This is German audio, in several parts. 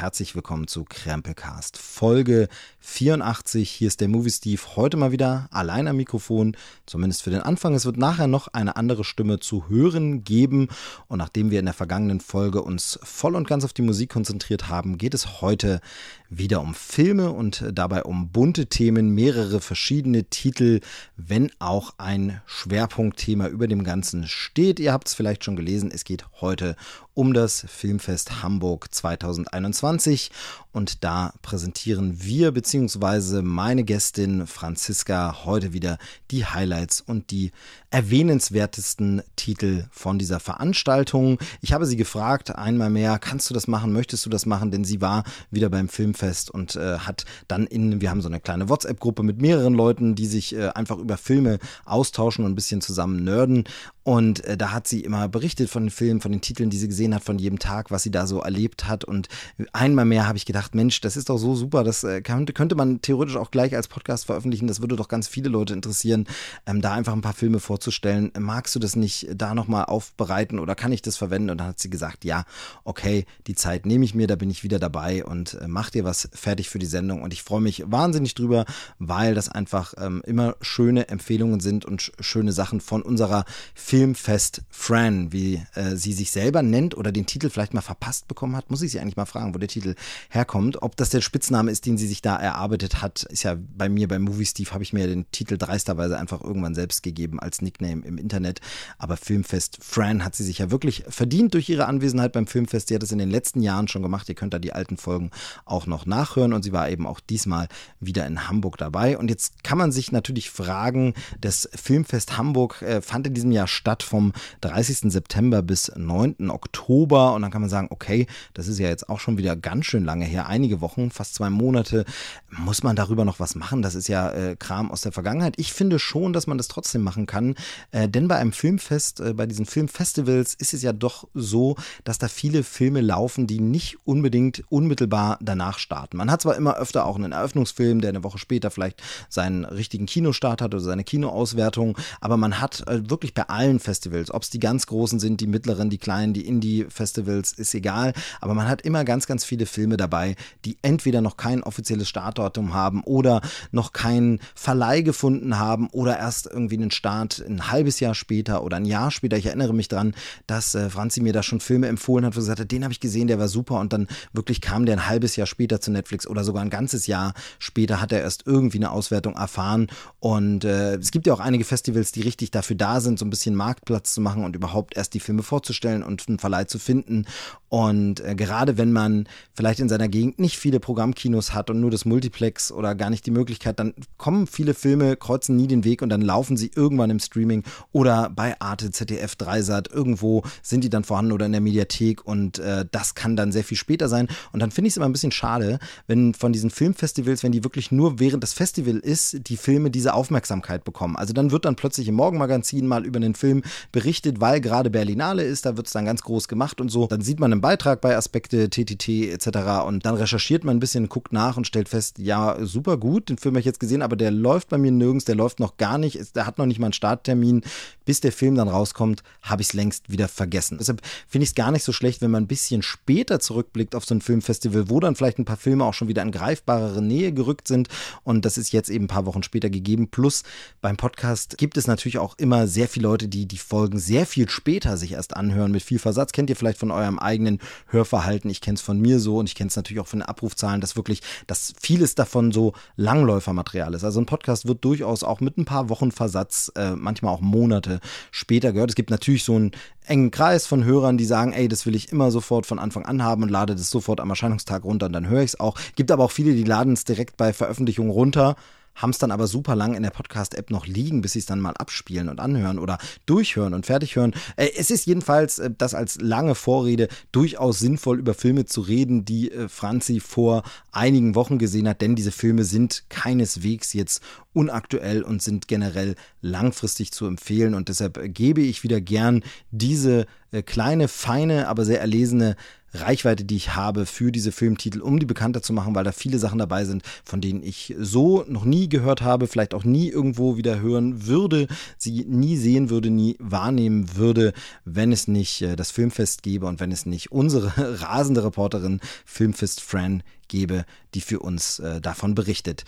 herzlich willkommen zu Krempelcast Folge 84. Hier ist der Movie Steve heute mal wieder allein am Mikrofon, zumindest für den Anfang. Es wird nachher noch eine andere Stimme zu hören geben und nachdem wir in der vergangenen Folge uns voll und ganz auf die Musik konzentriert haben, geht es heute wieder um Filme und dabei um bunte Themen, mehrere verschiedene Titel, wenn auch ein Schwerpunktthema über dem Ganzen steht. Ihr habt es vielleicht schon gelesen, es geht heute um das Filmfest Hamburg 2021 und da präsentieren wir bzw. meine Gästin Franziska heute wieder die Highlights und die erwähnenswertesten Titel von dieser Veranstaltung. Ich habe sie gefragt, einmal mehr, kannst du das machen, möchtest du das machen? Denn sie war wieder beim Filmfest und äh, hat dann in, wir haben so eine kleine WhatsApp-Gruppe mit mehreren Leuten, die sich äh, einfach über Filme austauschen und ein bisschen zusammen nerden. Und äh, da hat sie immer berichtet von den Filmen, von den Titeln, die sie gesehen hat, von jedem Tag, was sie da so erlebt hat. Und einmal mehr habe ich gedacht, Mensch, das ist doch so super, das äh, könnte, könnte man theoretisch auch gleich als Podcast veröffentlichen. Das würde doch ganz viele Leute interessieren, ähm, da einfach ein paar Filme vorzustellen. Magst du das nicht da nochmal aufbereiten oder kann ich das verwenden? Und dann hat sie gesagt, ja, okay, die Zeit nehme ich mir, da bin ich wieder dabei und äh, mach dir was fertig für die Sendung. Und ich freue mich wahnsinnig drüber, weil das einfach ähm, immer schöne Empfehlungen sind und schöne Sachen von unserer Filmfest Fran, wie äh, sie sich selber nennt oder den Titel vielleicht mal verpasst bekommen hat, muss ich sie eigentlich mal fragen, wo der Titel herkommt. Ob das der Spitzname ist, den sie sich da erarbeitet hat, ist ja bei mir beim Movie Steve habe ich mir den Titel dreisterweise einfach irgendwann selbst gegeben als Nickname im Internet. Aber Filmfest Fran hat sie sich ja wirklich verdient durch ihre Anwesenheit beim Filmfest. Sie hat es in den letzten Jahren schon gemacht. Ihr könnt da die alten Folgen auch noch nachhören und sie war eben auch diesmal wieder in Hamburg dabei. Und jetzt kann man sich natürlich fragen, das Filmfest Hamburg äh, fand in diesem Jahr statt vom 30. September bis 9. Oktober. Und dann kann man sagen, okay, das ist ja jetzt auch schon wieder ganz schön lange her, einige Wochen, fast zwei Monate. Muss man darüber noch was machen? Das ist ja äh, Kram aus der Vergangenheit. Ich finde schon, dass man das trotzdem machen kann. Äh, denn bei einem Filmfest, äh, bei diesen Filmfestivals ist es ja doch so, dass da viele Filme laufen, die nicht unbedingt unmittelbar danach starten. Man hat zwar immer öfter auch einen Eröffnungsfilm, der eine Woche später vielleicht seinen richtigen Kinostart hat oder seine Kinoauswertung, aber man hat äh, wirklich bei allen Festivals, ob es die ganz großen sind, die mittleren, die kleinen, die Indie-Festivals, ist egal. Aber man hat immer ganz, ganz viele Filme dabei, die entweder noch kein offizielles Startdatum haben oder noch keinen Verleih gefunden haben oder erst irgendwie einen Start ein halbes Jahr später oder ein Jahr später. Ich erinnere mich dran, dass äh, Franzi mir da schon Filme empfohlen hat, wo sie sagte, den habe ich gesehen, der war super und dann wirklich kam der ein halbes Jahr später zu Netflix oder sogar ein ganzes Jahr später hat er erst irgendwie eine Auswertung erfahren und äh, es gibt ja auch einige Festivals, die richtig dafür da sind, so ein bisschen Marktplatz zu machen und überhaupt erst die Filme vorzustellen und einen Verleih zu finden. Und äh, gerade wenn man vielleicht in seiner Gegend nicht viele Programmkinos hat und nur das Multiplex oder gar nicht die Möglichkeit, dann kommen viele Filme, kreuzen nie den Weg und dann laufen sie irgendwann im Streaming oder bei Arte, ZDF, Dreisat, irgendwo sind die dann vorhanden oder in der Mediathek und äh, das kann dann sehr viel später sein. Und dann finde ich es immer ein bisschen schade, wenn von diesen Filmfestivals, wenn die wirklich nur während das Festival ist, die Filme diese Aufmerksamkeit bekommen. Also dann wird dann plötzlich im Morgenmagazin mal über einen Film berichtet, weil gerade Berlinale ist, da wird es dann ganz groß gemacht und so. Dann sieht man im Beitrag bei Aspekte, TTT etc. und dann recherchiert man ein bisschen, guckt nach und stellt fest, ja, super gut, den Film habe ich jetzt gesehen, aber der läuft bei mir nirgends, der läuft noch gar nicht, der hat noch nicht mal einen Starttermin. Bis der Film dann rauskommt, habe ich es längst wieder vergessen. Deshalb finde ich es gar nicht so schlecht, wenn man ein bisschen später zurückblickt auf so ein Filmfestival, wo dann vielleicht ein paar Filme auch schon wieder in greifbarere Nähe gerückt sind und das ist jetzt eben ein paar Wochen später gegeben. Plus beim Podcast gibt es natürlich auch immer sehr viele Leute, die die Folgen sehr viel später sich erst anhören mit viel Versatz. Kennt ihr vielleicht von eurem eigenen Hörverhalten? Ich kenne es von mir so und ich kenne es natürlich auch von den Abrufzahlen, dass wirklich, dass vieles davon so Langläufermaterial ist. Also ein Podcast wird durchaus auch mit ein paar Wochen Versatz, äh, manchmal auch Monate später gehört. Es gibt natürlich so einen engen Kreis von Hörern, die sagen, ey, das will ich immer sofort von Anfang an haben und lade das sofort am Erscheinungstag runter und dann höre ich es auch. Gibt aber auch viele, die laden es direkt bei Veröffentlichung runter haben es dann aber super lang in der Podcast-App noch liegen, bis sie es dann mal abspielen und anhören oder durchhören und fertig hören. Äh, es ist jedenfalls äh, das als lange Vorrede durchaus sinnvoll, über Filme zu reden, die äh, Franzi vor einigen Wochen gesehen hat, denn diese Filme sind keineswegs jetzt unaktuell und sind generell langfristig zu empfehlen und deshalb gebe ich wieder gern diese kleine, feine, aber sehr erlesene Reichweite, die ich habe für diese Filmtitel, um die bekannter zu machen, weil da viele Sachen dabei sind, von denen ich so noch nie gehört habe, vielleicht auch nie irgendwo wieder hören würde, sie nie sehen würde, nie wahrnehmen würde, wenn es nicht äh, das Filmfest gäbe und wenn es nicht unsere rasende Reporterin Filmfest Fran gäbe, die für uns äh, davon berichtet.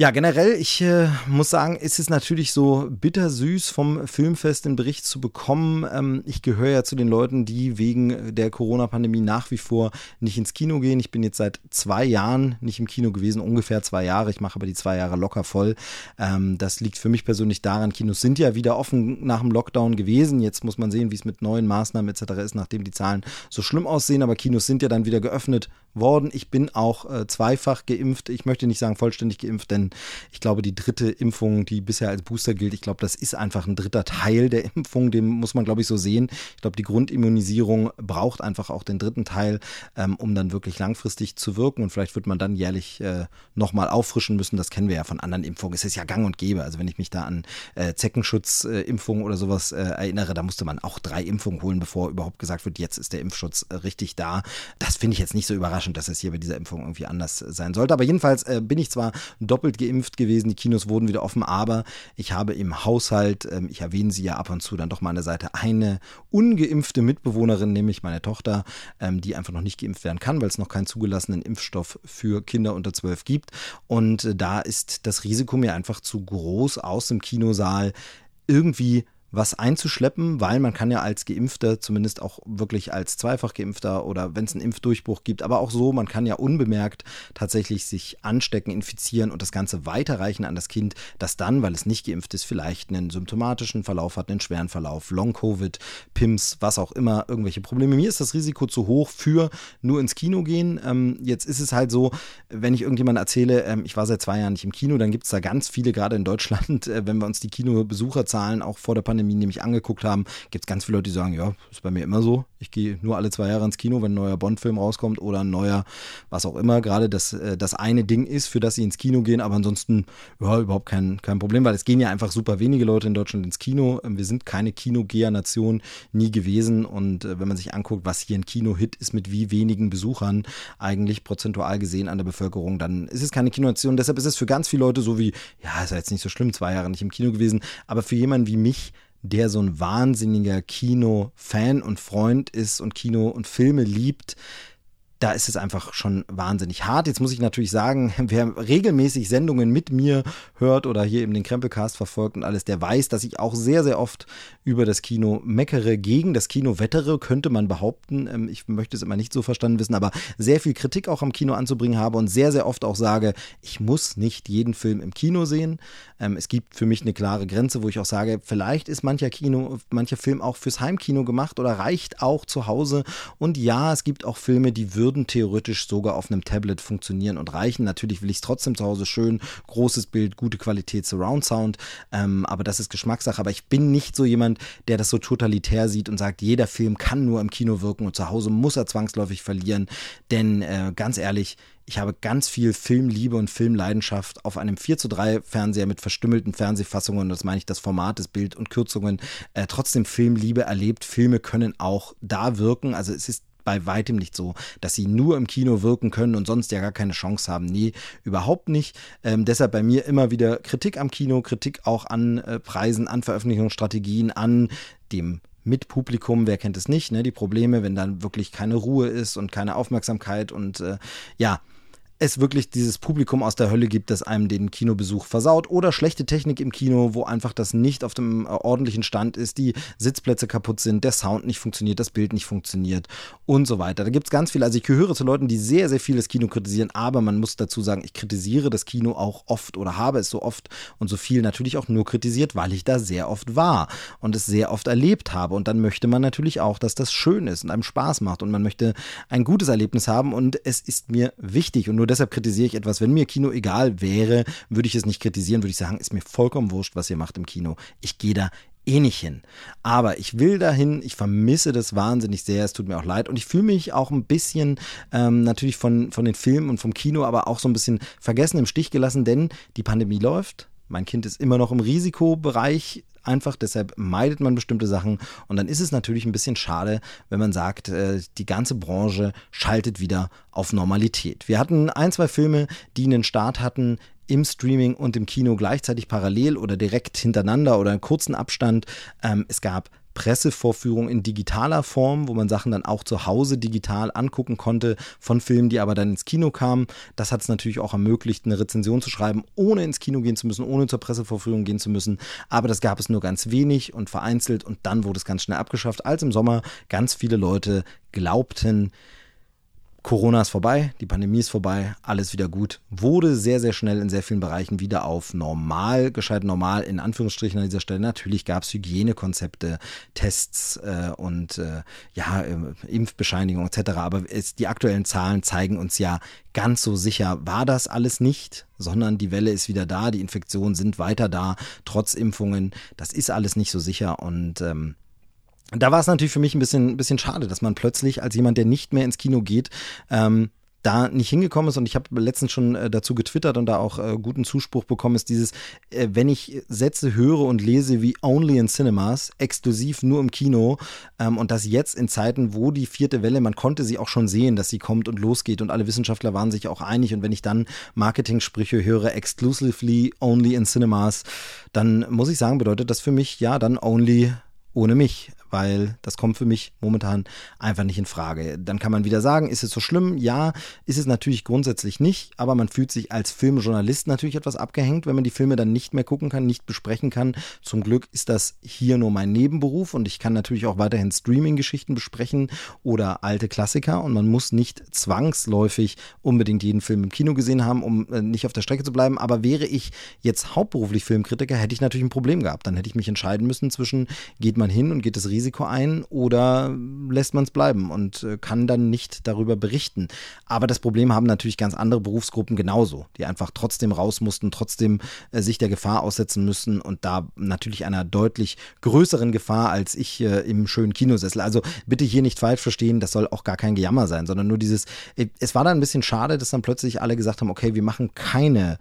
Ja, generell, ich äh, muss sagen, ist es natürlich so bittersüß vom Filmfest den Bericht zu bekommen. Ähm, ich gehöre ja zu den Leuten, die wegen der Corona-Pandemie nach wie vor nicht ins Kino gehen. Ich bin jetzt seit zwei Jahren nicht im Kino gewesen, ungefähr zwei Jahre. Ich mache aber die zwei Jahre locker voll. Ähm, das liegt für mich persönlich daran, Kinos sind ja wieder offen nach dem Lockdown gewesen. Jetzt muss man sehen, wie es mit neuen Maßnahmen etc. ist, nachdem die Zahlen so schlimm aussehen. Aber Kinos sind ja dann wieder geöffnet worden. Ich bin auch äh, zweifach geimpft. Ich möchte nicht sagen vollständig geimpft, denn ich glaube, die dritte Impfung, die bisher als Booster gilt, ich glaube, das ist einfach ein dritter Teil der Impfung. Den muss man, glaube ich, so sehen. Ich glaube, die Grundimmunisierung braucht einfach auch den dritten Teil, ähm, um dann wirklich langfristig zu wirken. Und vielleicht wird man dann jährlich äh, nochmal auffrischen müssen. Das kennen wir ja von anderen Impfungen. Es ist ja gang und gäbe. Also wenn ich mich da an äh, Zeckenschutzimpfungen äh, oder sowas äh, erinnere, da musste man auch drei Impfungen holen, bevor überhaupt gesagt wird, jetzt ist der Impfschutz äh, richtig da. Das finde ich jetzt nicht so überraschend, dass es hier bei dieser Impfung irgendwie anders sein sollte. Aber jedenfalls äh, bin ich zwar doppelt geimpft gewesen, die Kinos wurden wieder offen, aber ich habe im Haushalt, ähm, ich erwähne sie ja ab und zu dann doch mal an der Seite, eine ungeimpfte Mitbewohnerin, nämlich meine Tochter, ähm, die einfach noch nicht geimpft werden kann, weil es noch keinen zugelassenen Impfstoff für Kinder unter 12 gibt. Und äh, da ist das Risiko mir einfach zu groß aus dem Kinosaal irgendwie was einzuschleppen, weil man kann ja als Geimpfter, zumindest auch wirklich als zweifach Geimpfter oder wenn es einen Impfdurchbruch gibt, aber auch so, man kann ja unbemerkt tatsächlich sich anstecken, infizieren und das Ganze weiterreichen an das Kind, das dann, weil es nicht geimpft ist, vielleicht einen symptomatischen Verlauf hat, einen schweren Verlauf, Long-Covid, PIMS, was auch immer, irgendwelche Probleme. Mir ist das Risiko zu hoch für nur ins Kino gehen. Ähm, jetzt ist es halt so, wenn ich irgendjemand erzähle, ähm, ich war seit zwei Jahren nicht im Kino, dann gibt es da ganz viele, gerade in Deutschland, äh, wenn wir uns die Kinobesucherzahlen auch vor der Pandemie Pandemie nämlich angeguckt haben, gibt es ganz viele Leute, die sagen, ja, ist bei mir immer so. Ich gehe nur alle zwei Jahre ins Kino, wenn ein neuer Bond-Film rauskommt oder ein neuer, was auch immer, gerade das, äh, das eine Ding ist, für das sie ins Kino gehen, aber ansonsten, ja, überhaupt kein, kein Problem, weil es gehen ja einfach super wenige Leute in Deutschland ins Kino. Ähm, wir sind keine Kinogeher-Nation, nie gewesen und äh, wenn man sich anguckt, was hier ein Kino-Hit ist mit wie wenigen Besuchern eigentlich prozentual gesehen an der Bevölkerung, dann ist es keine Kinonation. Deshalb ist es für ganz viele Leute so wie, ja, ist ja jetzt nicht so schlimm, zwei Jahre nicht im Kino gewesen, aber für jemanden wie mich, der so ein wahnsinniger Kino-Fan und Freund ist und Kino und Filme liebt, da ist es einfach schon wahnsinnig hart. Jetzt muss ich natürlich sagen, wer regelmäßig Sendungen mit mir hört oder hier eben den Krempelcast verfolgt und alles, der weiß, dass ich auch sehr, sehr oft über das Kino meckere, gegen das Kino wettere, könnte man behaupten. Ähm, ich möchte es immer nicht so verstanden wissen, aber sehr viel Kritik auch am Kino anzubringen habe und sehr, sehr oft auch sage, ich muss nicht jeden Film im Kino sehen. Ähm, es gibt für mich eine klare Grenze, wo ich auch sage, vielleicht ist mancher Kino, mancher Film auch fürs Heimkino gemacht oder reicht auch zu Hause. Und ja, es gibt auch Filme, die würden würden theoretisch sogar auf einem Tablet funktionieren und reichen. Natürlich will ich es trotzdem zu Hause schön, großes Bild, gute Qualität, Surround Sound, ähm, aber das ist Geschmackssache. Aber ich bin nicht so jemand, der das so totalitär sieht und sagt, jeder Film kann nur im Kino wirken und zu Hause muss er zwangsläufig verlieren. Denn äh, ganz ehrlich, ich habe ganz viel Filmliebe und Filmleidenschaft auf einem 4 zu 3 Fernseher mit verstümmelten Fernsehfassungen, das meine ich das Format, das Bild und Kürzungen, äh, trotzdem Filmliebe erlebt. Filme können auch da wirken. Also es ist bei weitem nicht so, dass sie nur im Kino wirken können und sonst ja gar keine Chance haben. Nee, überhaupt nicht. Ähm, deshalb bei mir immer wieder Kritik am Kino, Kritik auch an äh, Preisen, an Veröffentlichungsstrategien, an dem mit Publikum, wer kennt es nicht, ne? Die Probleme, wenn dann wirklich keine Ruhe ist und keine Aufmerksamkeit und äh, ja, es wirklich dieses Publikum aus der Hölle gibt, das einem den Kinobesuch versaut oder schlechte Technik im Kino, wo einfach das nicht auf dem äh, ordentlichen Stand ist, die Sitzplätze kaputt sind, der Sound nicht funktioniert, das Bild nicht funktioniert und so weiter. Da gibt es ganz viele, also ich gehöre zu Leuten, die sehr, sehr viel das Kino kritisieren, aber man muss dazu sagen, ich kritisiere das Kino auch oft oder habe es so oft und so viel natürlich auch nur kritisiert, weil ich da sehr oft war und es sehr oft erlebt habe und dann möchte man natürlich auch, dass das schön ist und einem Spaß macht und man möchte ein gutes Erlebnis haben und es ist mir wichtig und nur deshalb kritisiere ich etwas. Wenn mir Kino egal wäre, würde ich es nicht kritisieren, würde ich sagen, ist mir vollkommen wurscht, was ihr macht im Kino. Ich gehe da eh nicht hin. Aber ich will dahin, ich vermisse das wahnsinnig sehr, es tut mir auch leid. Und ich fühle mich auch ein bisschen ähm, natürlich von, von den Filmen und vom Kino, aber auch so ein bisschen vergessen, im Stich gelassen, denn die Pandemie läuft Mein Kind ist immer noch im Risikobereich einfach, deshalb meidet man bestimmte Sachen und dann ist es natürlich ein bisschen schade, wenn man sagt, äh, die ganze Branche schaltet wieder auf Normalität. Wir hatten ein, zwei Filme, die einen Start hatten im Streaming und im Kino gleichzeitig parallel oder direkt hintereinander oder in kurzen Abstand. Ähm, es gab Pressevorführung in digitaler Form, wo man Sachen dann auch zu Hause digital angucken konnte von Filmen, die aber dann ins Kino kamen. Das hat es natürlich auch ermöglicht, eine Rezension zu schreiben, ohne ins Kino gehen zu müssen, ohne zur Pressevorführung gehen zu müssen. Aber das gab es nur ganz wenig und vereinzelt und dann wurde es ganz schnell abgeschafft, als im Sommer ganz viele Leute glaubten, Corona ist vorbei, die Pandemie ist vorbei, alles wieder gut. Wurde sehr, sehr schnell in sehr vielen Bereichen wieder auf normal, gescheit normal, in Anführungsstrichen an dieser Stelle. Natürlich gab es Hygienekonzepte, Tests äh, und äh, ja, äh, Impfbescheinigung etc. Aber es, die aktuellen Zahlen zeigen uns ja, ganz so sicher war das alles nicht, sondern die Welle ist wieder da, die Infektionen sind weiter da, trotz Impfungen. Das ist alles nicht so sicher und ähm, da war es natürlich für mich ein bisschen, ein bisschen schade, dass man plötzlich als jemand, der nicht mehr ins Kino geht, ähm, da nicht hingekommen ist. Und ich habe letztens schon äh, dazu getwittert und da auch äh, guten Zuspruch bekommen, ist dieses, äh, wenn ich Sätze höre und lese wie Only in Cinemas, exklusiv nur im Kino ähm, und das jetzt in Zeiten, wo die vierte Welle, man konnte sie auch schon sehen, dass sie kommt und losgeht und alle Wissenschaftler waren sich auch einig. Und wenn ich dann Marketing-Sprüche höre, exclusively Only in Cinemas, dann muss ich sagen, bedeutet das für mich ja dann Only ohne mich weil das kommt für mich momentan einfach nicht in Frage. Dann kann man wieder sagen, ist es so schlimm? Ja, ist es natürlich grundsätzlich nicht, aber man fühlt sich als Filmjournalist natürlich etwas abgehängt, wenn man die Filme dann nicht mehr gucken kann, nicht besprechen kann. Zum Glück ist das hier nur mein Nebenberuf und ich kann natürlich auch weiterhin Streaming-Geschichten besprechen oder alte Klassiker und man muss nicht zwangsläufig unbedingt jeden Film im Kino gesehen haben, um äh, nicht auf der Strecke zu bleiben. Aber wäre ich jetzt hauptberuflich Filmkritiker, hätte ich natürlich ein Problem gehabt. Dann hätte ich mich entscheiden müssen zwischen, geht man hin und geht das Risiko Risiko ein oder lässt man es bleiben und äh, kann dann nicht darüber berichten. Aber das Problem haben natürlich ganz andere Berufsgruppen genauso, die einfach trotzdem raus mussten, trotzdem äh, sich der Gefahr aussetzen müssen und da natürlich einer deutlich größeren Gefahr als ich äh, im schönen Kinosessel. Also bitte hier nicht falsch verstehen, das soll auch gar kein Gejammer sein, sondern nur dieses, es war dann ein bisschen schade, dass dann plötzlich alle gesagt haben, okay, wir machen keine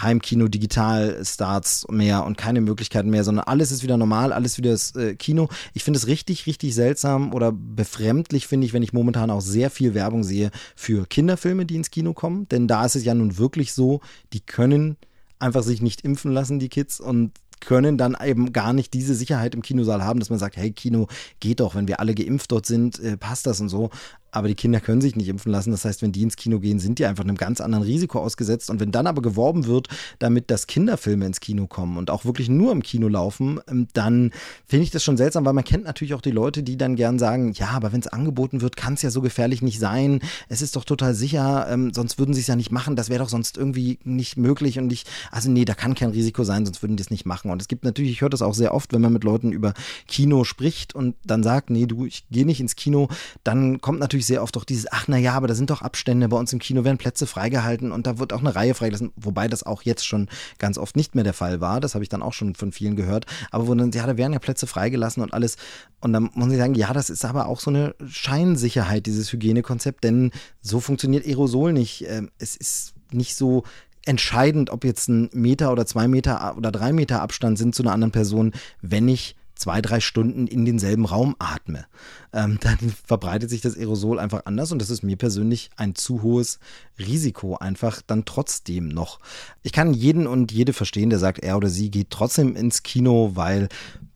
Heimkino, Digital-Starts mehr und keine Möglichkeiten mehr, sondern alles ist wieder normal, alles wieder das äh, Kino. Ich finde es richtig, richtig seltsam oder befremdlich, finde ich, wenn ich momentan auch sehr viel Werbung sehe für Kinderfilme, die ins Kino kommen. Denn da ist es ja nun wirklich so, die können einfach sich nicht impfen lassen, die Kids, und können dann eben gar nicht diese Sicherheit im Kinosaal haben, dass man sagt, hey, Kino geht doch, wenn wir alle geimpft dort sind, äh, passt das und so aber die Kinder können sich nicht impfen lassen. Das heißt, wenn die ins Kino gehen, sind die einfach einem ganz anderen Risiko ausgesetzt. Und wenn dann aber geworben wird, damit dass Kinderfilme ins Kino kommen und auch wirklich nur im Kino laufen, ähm, dann finde ich das schon seltsam, weil man kennt natürlich auch die Leute, die dann gern sagen, ja, aber wenn es angeboten wird, kann es ja so gefährlich nicht sein. Es ist doch total sicher, ähm, sonst würden sie es ja nicht machen. Das wäre doch sonst irgendwie nicht möglich und nicht, also nee, da kann kein Risiko sein, sonst würden die es nicht machen. Und es gibt natürlich, ich höre das auch sehr oft, wenn man mit Leuten über Kino spricht und dann sagt, nee, du, ich gehe nicht ins Kino, dann kommt natürlich natürlich sehr oft auch dieses, ach na ja, aber da sind doch Abstände, bei uns im Kino werden Plätze freigehalten und da wird auch eine Reihe freigelassen, wobei das auch jetzt schon ganz oft nicht mehr der Fall war, das habe ich dann auch schon von vielen gehört, aber wo dann, ja, da werden ja Plätze freigelassen und alles. Und dann muss ich sagen, ja, das ist aber auch so eine Scheinsicherheit, dieses Hygienekonzept, denn so funktioniert Aerosol nicht. Ähm, es ist nicht so entscheidend, ob jetzt ein Meter oder zwei Meter oder drei Meter Abstand sind zu einer anderen Person, wenn ich zwei, drei Stunden in denselben Raum atme, ähm, dann verbreitet sich das Aerosol einfach anders und das ist mir persönlich ein zu hohes Risiko einfach dann trotzdem noch. Ich kann jeden und jede verstehen, der sagt, er oder sie geht trotzdem ins Kino, weil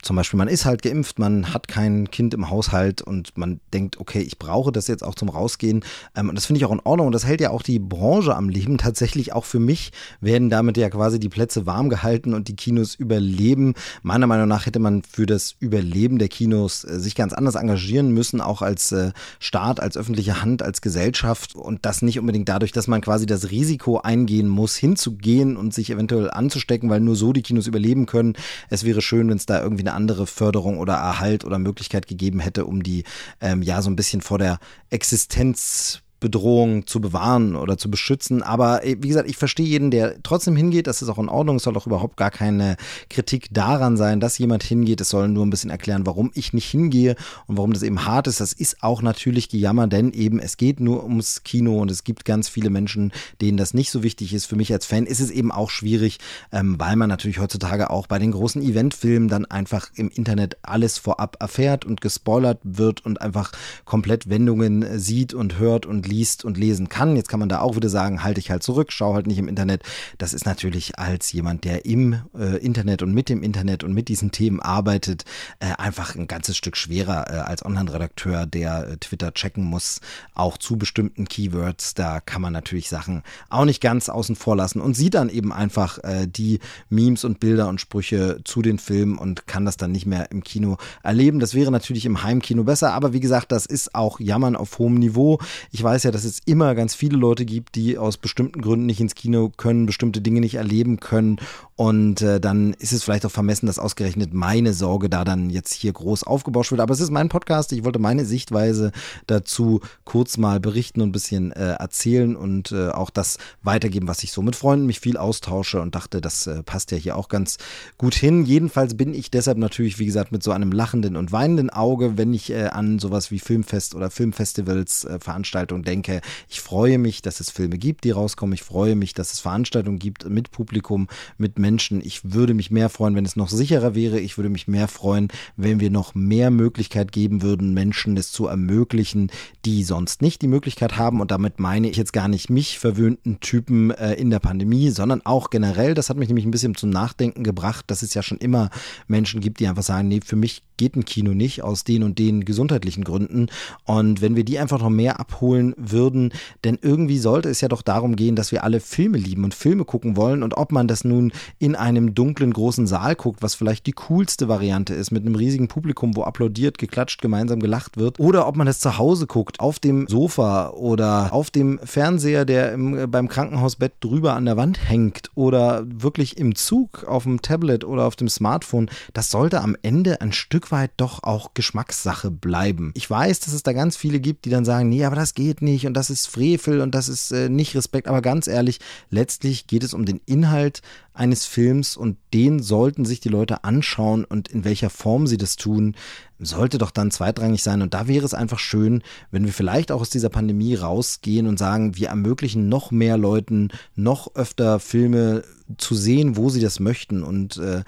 zum Beispiel man ist halt geimpft, man hat kein Kind im Haushalt und man denkt, okay, ich brauche das jetzt auch zum Rausgehen. Ähm, und das finde ich auch in Ordnung und das hält ja auch die Branche am Leben. Tatsächlich auch für mich werden damit ja quasi die Plätze warm gehalten und die Kinos überleben. Meiner Meinung nach hätte man für das Überleben der Kinos äh, sich ganz anders engagieren müssen, auch als äh, Staat, als öffentliche Hand, als Gesellschaft und das nicht unbedingt dadurch, dass man quasi das Risiko eingehen muss, hinzugehen und sich eventuell anzustecken, weil nur so die Kinos überleben können. Es wäre schön, wenn es da irgendwie eine eine andere Förderung oder Erhalt oder Möglichkeit gegeben hätte, um die ähm, ja so ein bisschen vor der Existenz Bedrohung zu bewahren oder zu beschützen. Aber äh, wie gesagt, ich verstehe jeden, der trotzdem hingeht. Das ist auch in Ordnung. Es soll auch überhaupt gar keine Kritik daran sein, dass jemand hingeht. Es soll nur ein bisschen erklären, warum ich nicht hingehe und warum das eben hart ist. Das ist auch natürlich Gejammer, denn eben es geht nur ums Kino und es gibt ganz viele Menschen, denen das nicht so wichtig ist. Für mich als Fan ist es eben auch schwierig, ähm, weil man natürlich heutzutage auch bei den großen Eventfilmen dann einfach im Internet alles vorab erfährt und gespoilert wird und einfach komplett Wendungen sieht und hört und liest und lesen kann. Jetzt kann man da auch wieder sagen, halte ich halt zurück, schau halt nicht im Internet. Das ist natürlich als jemand, der im äh, Internet und mit dem Internet und mit diesen Themen arbeitet, äh, einfach ein ganzes Stück schwerer äh, als Online-Redakteur, der äh, Twitter checken muss, auch zu bestimmten Keywords. Da kann man natürlich Sachen auch nicht ganz außen vor lassen und sieht dann eben einfach äh, die Memes und Bilder und Sprüche zu den Filmen und kann das dann nicht mehr im Kino erleben. Das wäre natürlich im Heimkino besser, aber wie gesagt, das ist auch Jammern auf hohem Niveau. Ich weiß ja, dass es immer ganz viele Leute gibt, die aus bestimmten Gründen nicht ins Kino können, bestimmte Dinge nicht erleben können und äh, dann ist es vielleicht auch vermessen, dass ausgerechnet meine Sorge da dann jetzt hier groß aufgebauscht wird. Aber es ist mein Podcast. Ich wollte meine Sichtweise dazu kurz mal berichten und ein bisschen äh, erzählen und äh, auch das weitergeben, was ich so mit Freunden mich viel austausche und dachte, das äh, passt ja hier auch ganz gut hin. Jedenfalls bin ich deshalb natürlich, wie gesagt, mit so einem lachenden und weinenden Auge, wenn ich äh, an sowas wie Filmfest oder Filmfestivals, äh, Veranstaltungen denke. Ich freue mich, dass es Filme gibt, die rauskommen. Ich freue mich, dass es Veranstaltungen gibt mit Publikum, mit Menschen. Ich würde mich mehr freuen, wenn es noch sicherer wäre. Ich würde mich mehr freuen, wenn wir noch mehr Möglichkeit geben würden, Menschen es zu ermöglichen, die sonst nicht die Möglichkeit haben. Und damit meine ich jetzt gar nicht mich verwöhnten Typen äh, in der Pandemie, sondern auch generell. Das hat mich nämlich ein bisschen zum Nachdenken gebracht, dass es ja schon immer Menschen gibt, die einfach sagen, nee, für mich geht ein Kino nicht aus den und den gesundheitlichen Gründen. Und wenn wir die einfach noch mehr abholen würden, denn irgendwie sollte es ja doch darum gehen, dass wir alle Filme lieben und Filme gucken wollen. Und ob man das nun in einem dunklen großen Saal guckt, was vielleicht die coolste Variante ist, mit einem riesigen Publikum, wo applaudiert, geklatscht, gemeinsam gelacht wird, oder ob man das zu Hause guckt, auf dem Sofa oder auf dem Fernseher, der im, beim Krankenhausbett drüber an der Wand hängt oder wirklich im Zug auf dem Tablet oder auf dem Smartphone, das sollte am Ende ein Stück weit doch auch Geschmackssache bleiben. Ich weiß, dass es da ganz viele gibt, die dann sagen, nee, aber das geht nicht und das ist Frevel und das ist äh, nicht Respekt. Aber ganz ehrlich, letztlich geht es um den Inhalt eines Films und den sollten sich die Leute anschauen und in welcher Form sie das tun, sollte doch dann zweitrangig sein. Und da wäre es einfach schön, wenn wir vielleicht auch aus dieser Pandemie rausgehen und sagen, wir ermöglichen noch mehr Leuten noch öfter Filme zu sehen, wo sie das möchten und äh,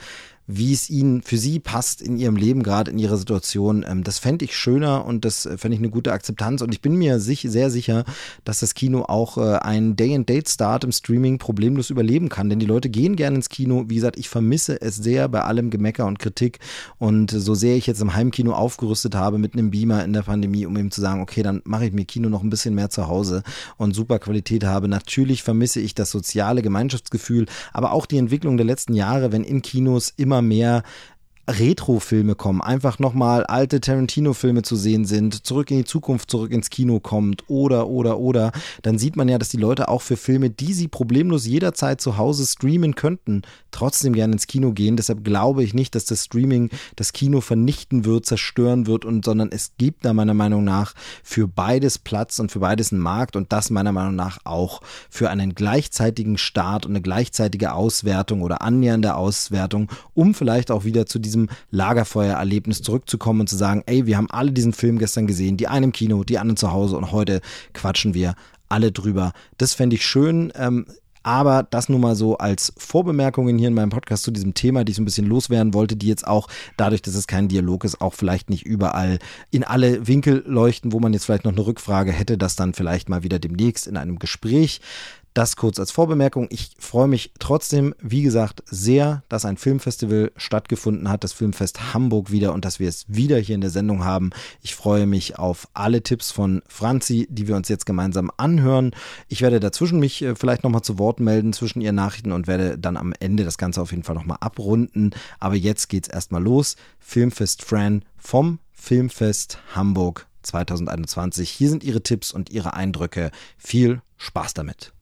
wie es ihnen für sie passt in ihrem Leben, gerade in ihrer Situation. Ähm, das fände ich schöner und das äh, fände ich eine gute Akzeptanz. Und ich bin mir sich, sehr sicher, dass das Kino auch äh, einen Day-and-Date-Start im Streaming problemlos überleben kann. Denn die Leute gehen gerne ins Kino. Wie gesagt, ich vermisse es sehr bei allem Gemecker und Kritik. Und so sehr ich jetzt im Heimkino aufgerüstet habe mit einem Beamer in der Pandemie, um eben zu sagen, okay, dann mache ich mir Kino noch ein bisschen mehr zu Hause und super Qualität habe. Natürlich vermisse ich das soziale Gemeinschaftsgefühl, aber auch die Entwicklung der letzten Jahre, wenn in Kinos immer mehr Retro-Filme kommen, einfach nochmal alte Tarantino-Filme zu sehen sind, zurück in die Zukunft, zurück ins Kino kommt oder, oder, oder, dann sieht man ja, dass die Leute auch für Filme, die sie problemlos jederzeit zu Hause streamen könnten, trotzdem gerne ins Kino gehen. Deshalb glaube ich nicht, dass das Streaming das Kino vernichten wird, zerstören wird und, sondern es gibt da meiner Meinung nach für beides Platz und für beides einen Markt und das meiner Meinung nach auch für einen gleichzeitigen Start und eine gleichzeitige Auswertung oder annähernde Auswertung, um vielleicht auch wieder zu diesem diesem Lagerfeuererlebnis zurückzukommen und zu sagen, ey, wir haben alle diesen Film gestern gesehen, die einen im Kino, die anderen zu Hause und heute quatschen wir alle drüber. Das fände ich schön. Ähm, aber das nur mal so als Vorbemerkungen hier in meinem Podcast zu diesem Thema, die ich so ein bisschen loswerden wollte, die jetzt auch dadurch, dass es kein Dialog ist, auch vielleicht nicht überall in alle Winkel leuchten, wo man jetzt vielleicht noch eine Rückfrage hätte, das dann vielleicht mal wieder demnächst in einem Gespräch das kurz als Vorbemerkung. Ich freue mich trotzdem, wie gesagt, sehr, dass ein Filmfestival stattgefunden hat, das Filmfest Hamburg wieder und dass wir es wieder hier in der Sendung haben. Ich freue mich auf alle Tipps von Franzi, die wir uns jetzt gemeinsam anhören. Ich werde dazwischen mich äh, vielleicht nochmal zu Wort melden zwischen ihren Nachrichten und werde dann am Ende das Ganze auf jeden Fall nochmal abrunden. Aber jetzt geht's erstmal los. Filmfest Fran vom Filmfest Hamburg 2021. Hier sind ihre Tipps und ihre Eindrücke. Viel Spaß damit.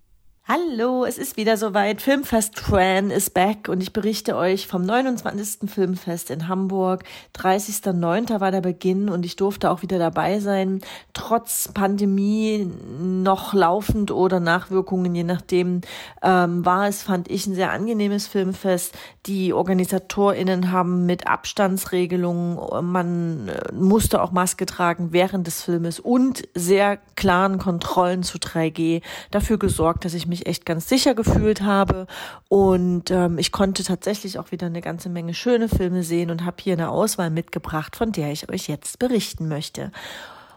Hallo, es ist wieder soweit. Filmfest Fran ist back und ich berichte euch vom 29. Filmfest in Hamburg. 30.09. war der Beginn und ich durfte auch wieder dabei sein. Trotz Pandemie noch laufend oder Nachwirkungen, je nachdem, ähm, war es, fand ich, ein sehr angenehmes Filmfest. Die OrganisatorInnen haben mit Abstandsregelungen, man äh, musste auch Maske tragen während des Filmes und sehr klaren Kontrollen zu 3G dafür gesorgt, dass ich mich mich echt ganz sicher gefühlt habe. Und ähm, ich konnte tatsächlich auch wieder eine ganze Menge schöne Filme sehen und habe hier eine Auswahl mitgebracht, von der ich euch jetzt berichten möchte.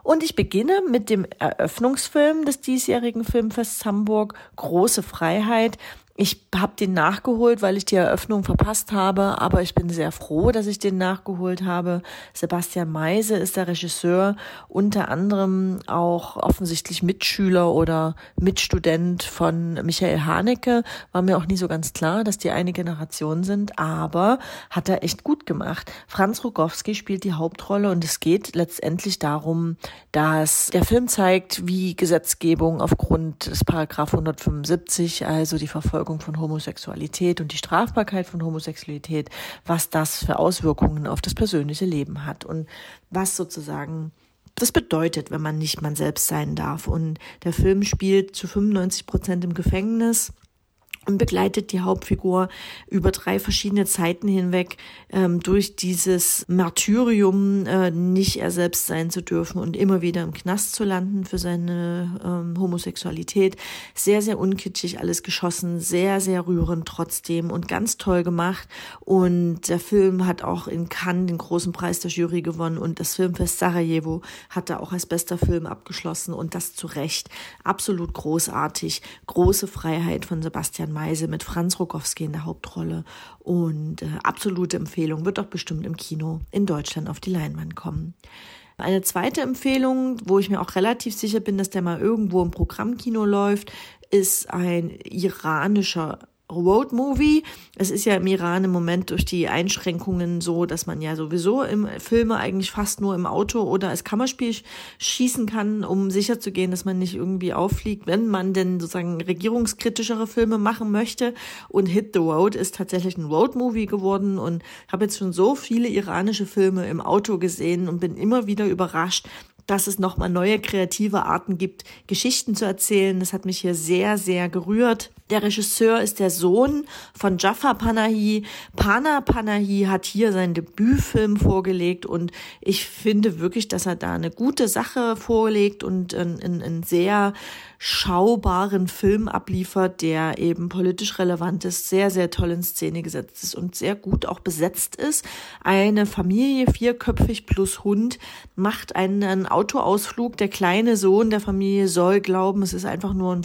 Und ich beginne mit dem Eröffnungsfilm des diesjährigen Filmfests Hamburg, Große Freiheit. Ich habe den nachgeholt, weil ich die Eröffnung verpasst habe, aber ich bin sehr froh, dass ich den nachgeholt habe. Sebastian Meise ist der Regisseur, unter anderem auch offensichtlich Mitschüler oder Mitstudent von Michael Haneke. War mir auch nie so ganz klar, dass die eine Generation sind, aber hat er echt gut gemacht. Franz Rogowski spielt die Hauptrolle und es geht letztendlich darum, dass der Film zeigt, wie Gesetzgebung aufgrund des Paragraph 175, also die Verfolgung Verfolgung von Homosexualität und die Strafbarkeit von Homosexualität, was das für Auswirkungen auf das persönliche Leben hat und was sozusagen das bedeutet, wenn man nicht man selbst sein darf. Und der Film spielt zu 95 Prozent im Gefängnis und begleitet die Hauptfigur über drei verschiedene Zeiten hinweg ähm, durch dieses Martyrium, äh, nicht er selbst sein zu dürfen und immer wieder im Knast zu landen für seine ähm, Homosexualität. Sehr, sehr unkitschig alles geschossen, sehr, sehr rührend trotzdem und ganz toll gemacht. Und der Film hat auch in Cannes den großen Preis der Jury gewonnen und das Filmfest Sarajevo hat er auch als bester Film abgeschlossen und das zu Recht. Absolut großartig. Große Freiheit von Sebastian Meise mit Franz Rogowski in der Hauptrolle und äh, absolute Empfehlung, wird auch bestimmt im Kino in Deutschland auf die Leinwand kommen. Eine zweite Empfehlung, wo ich mir auch relativ sicher bin, dass der mal irgendwo im Programmkino läuft, ist ein iranischer Road Movie. Es ist ja im Iran im Moment durch die Einschränkungen so, dass man ja sowieso im Filme eigentlich fast nur im Auto oder als Kammerspiel schießen kann, um sicherzugehen, dass man nicht irgendwie auffliegt, wenn man denn sozusagen regierungskritischere Filme machen möchte. Und Hit the Road ist tatsächlich ein Road Movie geworden und habe jetzt schon so viele iranische Filme im Auto gesehen und bin immer wieder überrascht, dass es nochmal neue kreative Arten gibt, Geschichten zu erzählen. Das hat mich hier sehr, sehr gerührt. Der Regisseur ist der Sohn von Jafar Panahi. Pana Panahi hat hier seinen Debütfilm vorgelegt und ich finde wirklich, dass er da eine gute Sache vorlegt und einen, einen sehr schaubaren Film abliefert, der eben politisch relevant ist, sehr, sehr toll in Szene gesetzt ist und sehr gut auch besetzt ist. Eine Familie, vierköpfig plus Hund, macht einen Autoausflug. Der kleine Sohn der Familie soll glauben, es ist einfach nur ein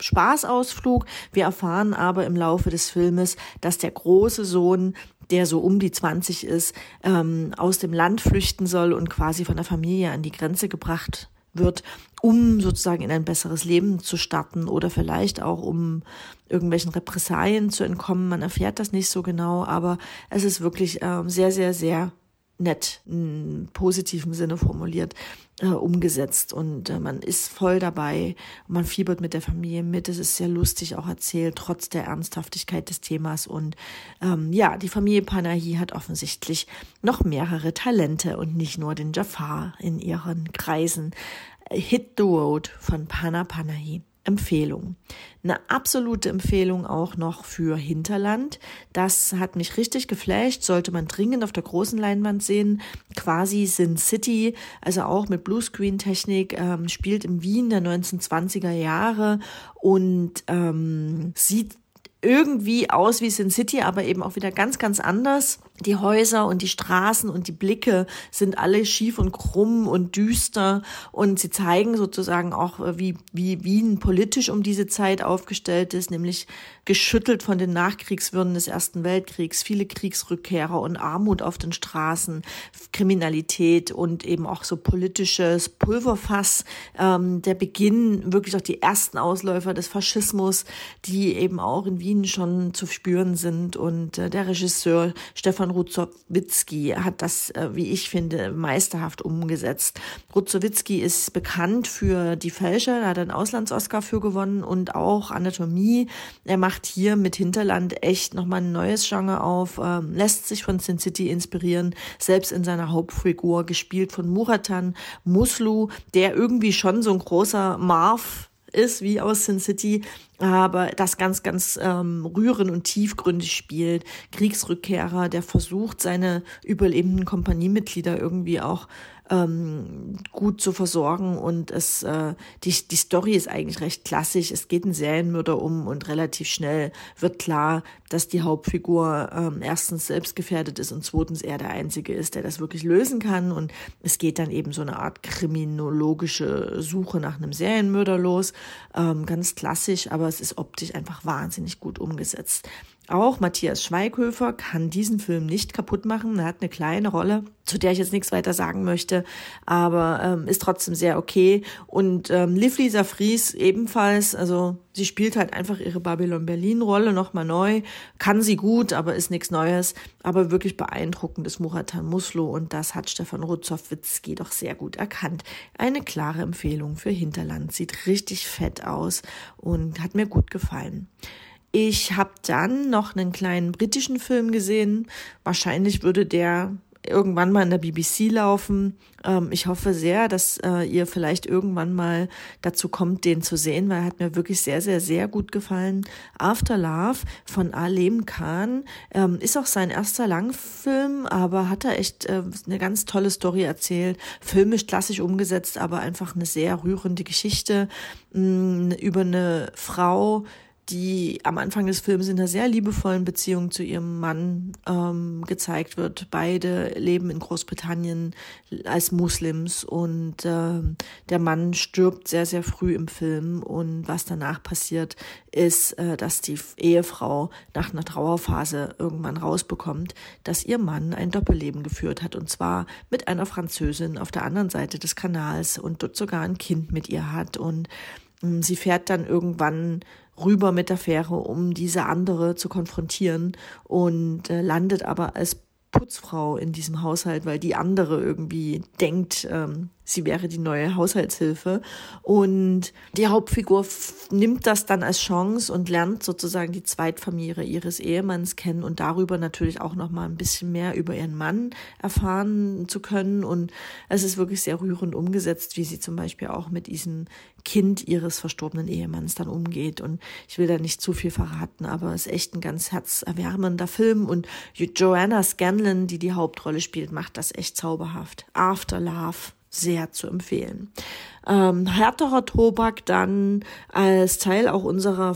Spaßausflug. Wir erfahren aber im Laufe des Filmes, dass der große Sohn der so um die 20 ist, ähm, aus dem Land flüchten soll und quasi von der Familie an die Grenze gebracht wird, um sozusagen in ein besseres Leben zu starten oder vielleicht auch um irgendwelchen Repressalien zu entkommen. Man erfährt das nicht so genau, aber es ist wirklich ähm, sehr, sehr, sehr nett, in positivem Sinne formuliert, äh, umgesetzt und äh, man ist voll dabei, man fiebert mit der Familie mit, es ist sehr lustig auch erzählt, trotz der Ernsthaftigkeit des Themas und ähm, ja, die Familie Panahi hat offensichtlich noch mehrere Talente und nicht nur den Jafar in ihren Kreisen. Hit the Road von Pana Panahi. Empfehlung. Eine absolute Empfehlung auch noch für Hinterland. Das hat mich richtig geflasht, sollte man dringend auf der großen Leinwand sehen. Quasi Sin City, also auch mit Bluescreen-Technik, ähm, spielt in Wien der 1920er Jahre und ähm, sieht irgendwie aus wie Sin City, aber eben auch wieder ganz, ganz anders. Die Häuser und die Straßen und die Blicke sind alle schief und krumm und düster. Und sie zeigen sozusagen auch, äh, wie, wie Wien politisch um diese Zeit aufgestellt ist, nämlich geschüttelt von den Nachkriegswürden des Ersten Weltkriegs, viele Kriegsrückkehrer und Armut auf den Straßen, Kriminalität und eben auch so politisches Pulverfass, ähm, der Beginn, wirklich auch die ersten Ausläufer des Faschismus, die eben auch in Wien schon zu spüren sind. Und äh, der Regisseur Stefan Stefan Rutzowitzki hat das, äh, wie ich finde, meisterhaft umgesetzt. Rutzowitzki ist bekannt für Die Fälscher, da hat er einen Auslands-Oscar für gewonnen und auch Anatomie. Er macht hier mit Hinterland echt nochmal ein neues Genre auf, ähm, lässt sich von Sin City inspirieren, selbst in seiner Hauptfigur, gespielt von Muratan Muslu, der irgendwie schon so ein großer Marv ist, wie aus Sin City, aber das ganz, ganz ähm, rührend und tiefgründig spielt. Kriegsrückkehrer, der versucht, seine überlebenden Kompaniemitglieder irgendwie auch ähm, gut zu versorgen und es äh, die, die Story ist eigentlich recht klassisch. Es geht ein Serienmörder um und relativ schnell wird klar, dass die Hauptfigur ähm, erstens selbst gefährdet ist und zweitens er der Einzige ist, der das wirklich lösen kann und es geht dann eben so eine Art kriminologische Suche nach einem Serienmörder los. Ähm, ganz klassisch, aber es ist optisch einfach wahnsinnig gut umgesetzt. Auch Matthias Schweighöfer kann diesen Film nicht kaputt machen. Er hat eine kleine Rolle, zu der ich jetzt nichts weiter sagen möchte, aber ähm, ist trotzdem sehr okay. Und ähm, Liv Lisa Fries ebenfalls, also sie spielt halt einfach ihre Babylon Berlin Rolle nochmal neu, kann sie gut, aber ist nichts Neues. Aber wirklich beeindruckend ist Muratan Muslo und das hat Stefan Rutzowitzki doch sehr gut erkannt. Eine klare Empfehlung für Hinterland. Sieht richtig fett aus und hat mir gut gefallen. Ich habe dann noch einen kleinen britischen Film gesehen. Wahrscheinlich würde der irgendwann mal in der BBC laufen. Ähm, ich hoffe sehr, dass äh, ihr vielleicht irgendwann mal dazu kommt, den zu sehen, weil er hat mir wirklich sehr, sehr, sehr gut gefallen. After Love von Alem Khan ähm, ist auch sein erster Langfilm, aber hat er echt äh, eine ganz tolle Story erzählt. Filmisch klassisch umgesetzt, aber einfach eine sehr rührende Geschichte mh, mm, über eine Frau, die am Anfang des Films in einer sehr liebevollen Beziehung zu ihrem Mann ähm, gezeigt wird. Beide leben in Großbritannien als Muslims und äh, der Mann stirbt sehr, sehr früh im Film und was danach passiert, ist, äh, dass die Ehefrau nach einer Trauerphase irgendwann rausbekommt, dass ihr Mann ein Doppelleben geführt hat und zwar mit einer Französin auf der anderen Seite des Kanals und dort sogar ein Kind mit ihr hat und ähm, Sie fährt dann irgendwann rüber mit der Fähre, um diese andere zu konfrontieren und äh, landet aber als Putzfrau in diesem Haushalt, weil die andere irgendwie denkt, ähm, sie wäre die neue Haushaltshilfe. Und die Hauptfigur nimmt das dann als Chance und lernt sozusagen die Zweitfamilie ihres Ehemanns kennen und darüber natürlich auch noch mal ein bisschen mehr über ihren Mann erfahren zu können. Und es ist wirklich sehr rührend umgesetzt, wie sie zum Beispiel auch mit diesem Kind ihres verstorbenen Ehemanns dann umgeht. Und ich will da nicht zu viel verraten, aber es ist echt ein ganz herzerwärmender Film. Und Joanna Scanlon, die die Hauptrolle spielt, macht das echt zauberhaft. After Love sehr zu empfehlen. Ähm, härterer Tobak dann als Teil auch unserer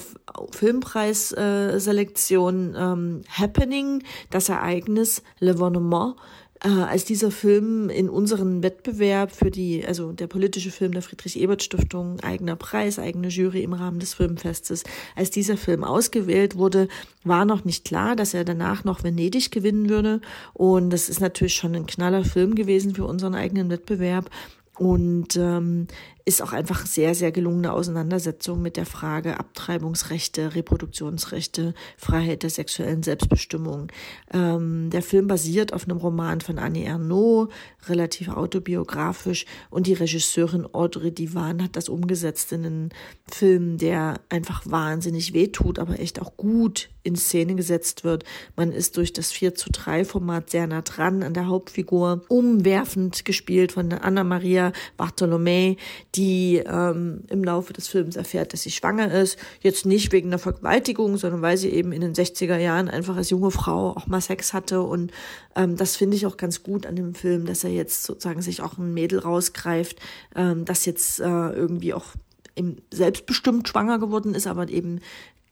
Filmpreisselektion äh, ähm, Happening, das Ereignis, L'Evenement äh, als dieser Film in unseren Wettbewerb für die, also der politische Film der Friedrich-Ebert-Stiftung, eigener Preis, eigene Jury im Rahmen des Filmfestes, als dieser Film ausgewählt wurde, war noch nicht klar, dass er danach noch Venedig gewinnen würde. Und das ist natürlich schon ein knaller Film gewesen für unseren eigenen Wettbewerb. Und ähm, ist auch einfach sehr, sehr gelungene Auseinandersetzung mit der Frage Abtreibungsrechte, Reproduktionsrechte, Freiheit der sexuellen Selbstbestimmung. Ähm, der Film basiert auf einem Roman von Annie Ernaux, relativ autobiografisch, und die Regisseurin Audrey Divan hat das umgesetzt in einen Film, der einfach wahnsinnig wehtut, aber echt auch gut in Szene gesetzt wird. Man ist durch das 4 zu 3 Format sehr nah dran an der Hauptfigur, umwerfend gespielt von Anna Maria Bartolomei, die ähm, im Laufe des Films erfährt, dass sie schwanger ist. Jetzt nicht wegen einer Vergewaltigung, sondern weil sie eben in den 60er Jahren einfach als junge Frau auch mal Sex hatte. Und ähm, das finde ich auch ganz gut an dem Film, dass er jetzt sozusagen sich auch ein Mädel rausgreift, ähm, das jetzt äh, irgendwie auch im selbstbestimmt schwanger geworden ist, aber eben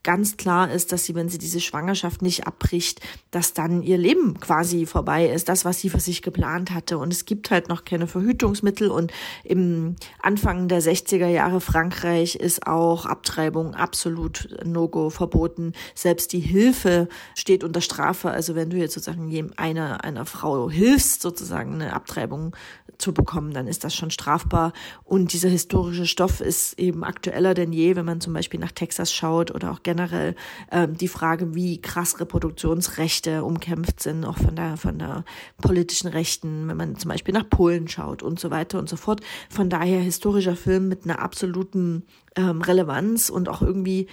ganz klar ist, dass sie, wenn sie diese Schwangerschaft nicht abbricht, dass dann ihr Leben quasi vorbei ist, das, was sie für sich geplant hatte. Und es gibt halt noch keine Verhütungsmittel. Und im Anfang der 60er Jahre Frankreich ist auch Abtreibung absolut No-Go verboten. Selbst die Hilfe steht unter Strafe. Also wenn du jetzt sozusagen einer, einer Frau hilfst, sozusagen eine Abtreibung zu bekommen, dann ist das schon strafbar. Und dieser historische Stoff ist eben aktueller denn je, wenn man zum Beispiel nach Texas schaut oder auch generell äh, die Frage, wie krass Reproduktionsrechte umkämpft sind, auch von der, von der politischen Rechten, wenn man zum Beispiel nach Polen schaut und so weiter und so fort. Von daher historischer Film mit einer absoluten ähm, Relevanz und auch irgendwie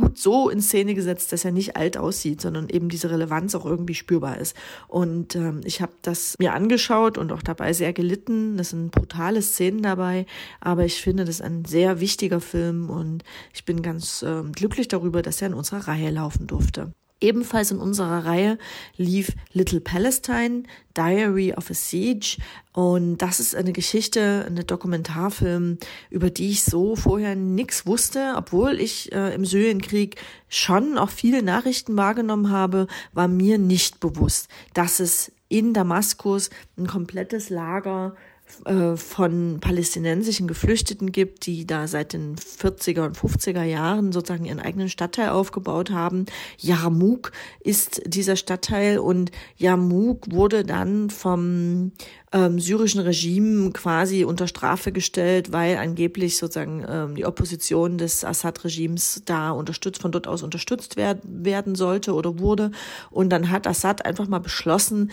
gut so in Szene gesetzt, dass er nicht alt aussieht, sondern eben diese Relevanz auch irgendwie spürbar ist. Und ähm, ich habe das mir angeschaut und auch dabei sehr gelitten. Das sind brutale Szenen dabei, aber ich finde das ein sehr wichtiger Film und ich bin ganz äh, glücklich darüber, dass er in unserer Reihe laufen durfte. Ebenfalls in unserer Reihe lief Little Palestine, Diary of a Siege. Und das ist eine Geschichte, eine Dokumentarfilm, über die ich so vorher nichts wusste, obwohl ich äh, im Syrienkrieg schon auch viele Nachrichten wahrgenommen habe, war mir nicht bewusst, dass es in Damaskus ein komplettes Lager äh, von palästinensischen Geflüchteten gibt, die da seit den 40er und 50er Jahren sozusagen ihren eigenen Stadtteil aufgebaut haben. Yarmouk ist dieser Stadtteil und Yarmouk wurde dann vom ähm, syrischen Regime quasi unter Strafe gestellt, weil angeblich sozusagen ähm, die Opposition des Assad-Regimes da unterstützt, von dort aus unterstützt werden, werden sollte oder wurde. Und dann hat Assad einfach mal beschlossen,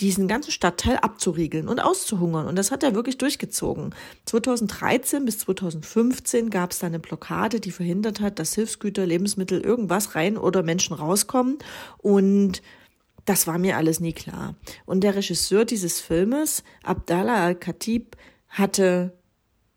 diesen ganzen Stadtteil abzuriegeln und auszuhungern. Und das hat er wirklich durchgezogen. 2013 bis 2015 gab es da eine Blockade, die verhindert hat, dass Hilfsgüter, Lebensmittel, irgendwas rein oder Menschen rauskommen. Und das war mir alles nie klar. Und der Regisseur dieses Filmes, Abdallah Al-Khatib, hatte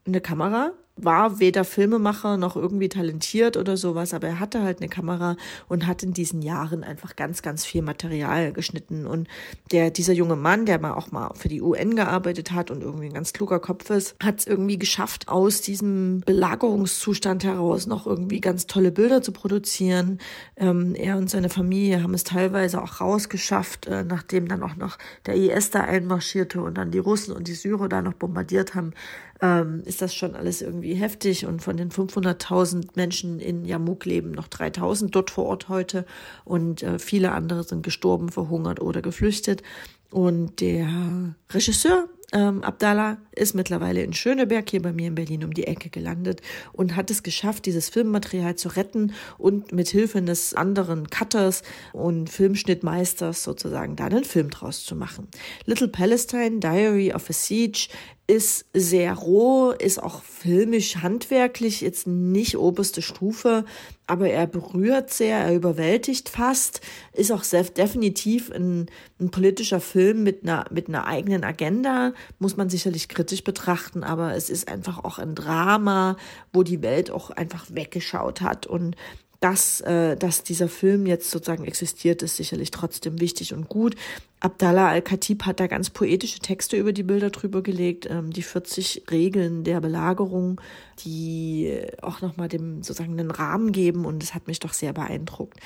eine Kamera war weder Filmemacher noch irgendwie talentiert oder sowas, aber er hatte halt eine Kamera und hat in diesen Jahren einfach ganz, ganz viel Material geschnitten. Und der, dieser junge Mann, der mal auch mal für die UN gearbeitet hat und irgendwie ein ganz kluger Kopf ist, hat es irgendwie geschafft, aus diesem Belagerungszustand heraus noch irgendwie ganz tolle Bilder zu produzieren. Ähm, er und seine Familie haben es teilweise auch rausgeschafft, äh, nachdem dann auch noch der IS da einmarschierte und dann die Russen und die Syrer da noch bombardiert haben ähm, ist das schon alles irgendwie heftig. Und von den 500.000 Menschen in Yamuk leben noch 3.000 dort vor Ort heute. Und äh, viele andere sind gestorben, verhungert oder geflüchtet. Und der Regisseur ähm, Abdallah ist mittlerweile in Schöneberg hier bei mir in Berlin um die Ecke gelandet und hat es geschafft, dieses Filmmaterial zu retten und mit Hilfe eines anderen Cutters und Filmschnittmeisters sozusagen da einen Film draus zu machen. Little Palestine, Diary of a Siege ist sehr roh, ist auch filmisch handwerklich, jetzt nicht oberste Stufe, aber er berührt sehr, er überwältigt fast, ist auch sehr definitiv ein, ein politischer Film mit einer, mit einer eigenen Agenda, muss man sicherlich kritisch betrachten, aber es ist einfach auch ein Drama, wo die Welt auch einfach weggeschaut hat und dass, äh, dass dieser Film jetzt sozusagen existiert, ist sicherlich trotzdem wichtig und gut. Abdallah Al-Khatib hat da ganz poetische Texte über die Bilder drüber gelegt, ähm, die 40 Regeln der Belagerung, die auch nochmal dem sozusagen einen Rahmen geben und es hat mich doch sehr beeindruckt.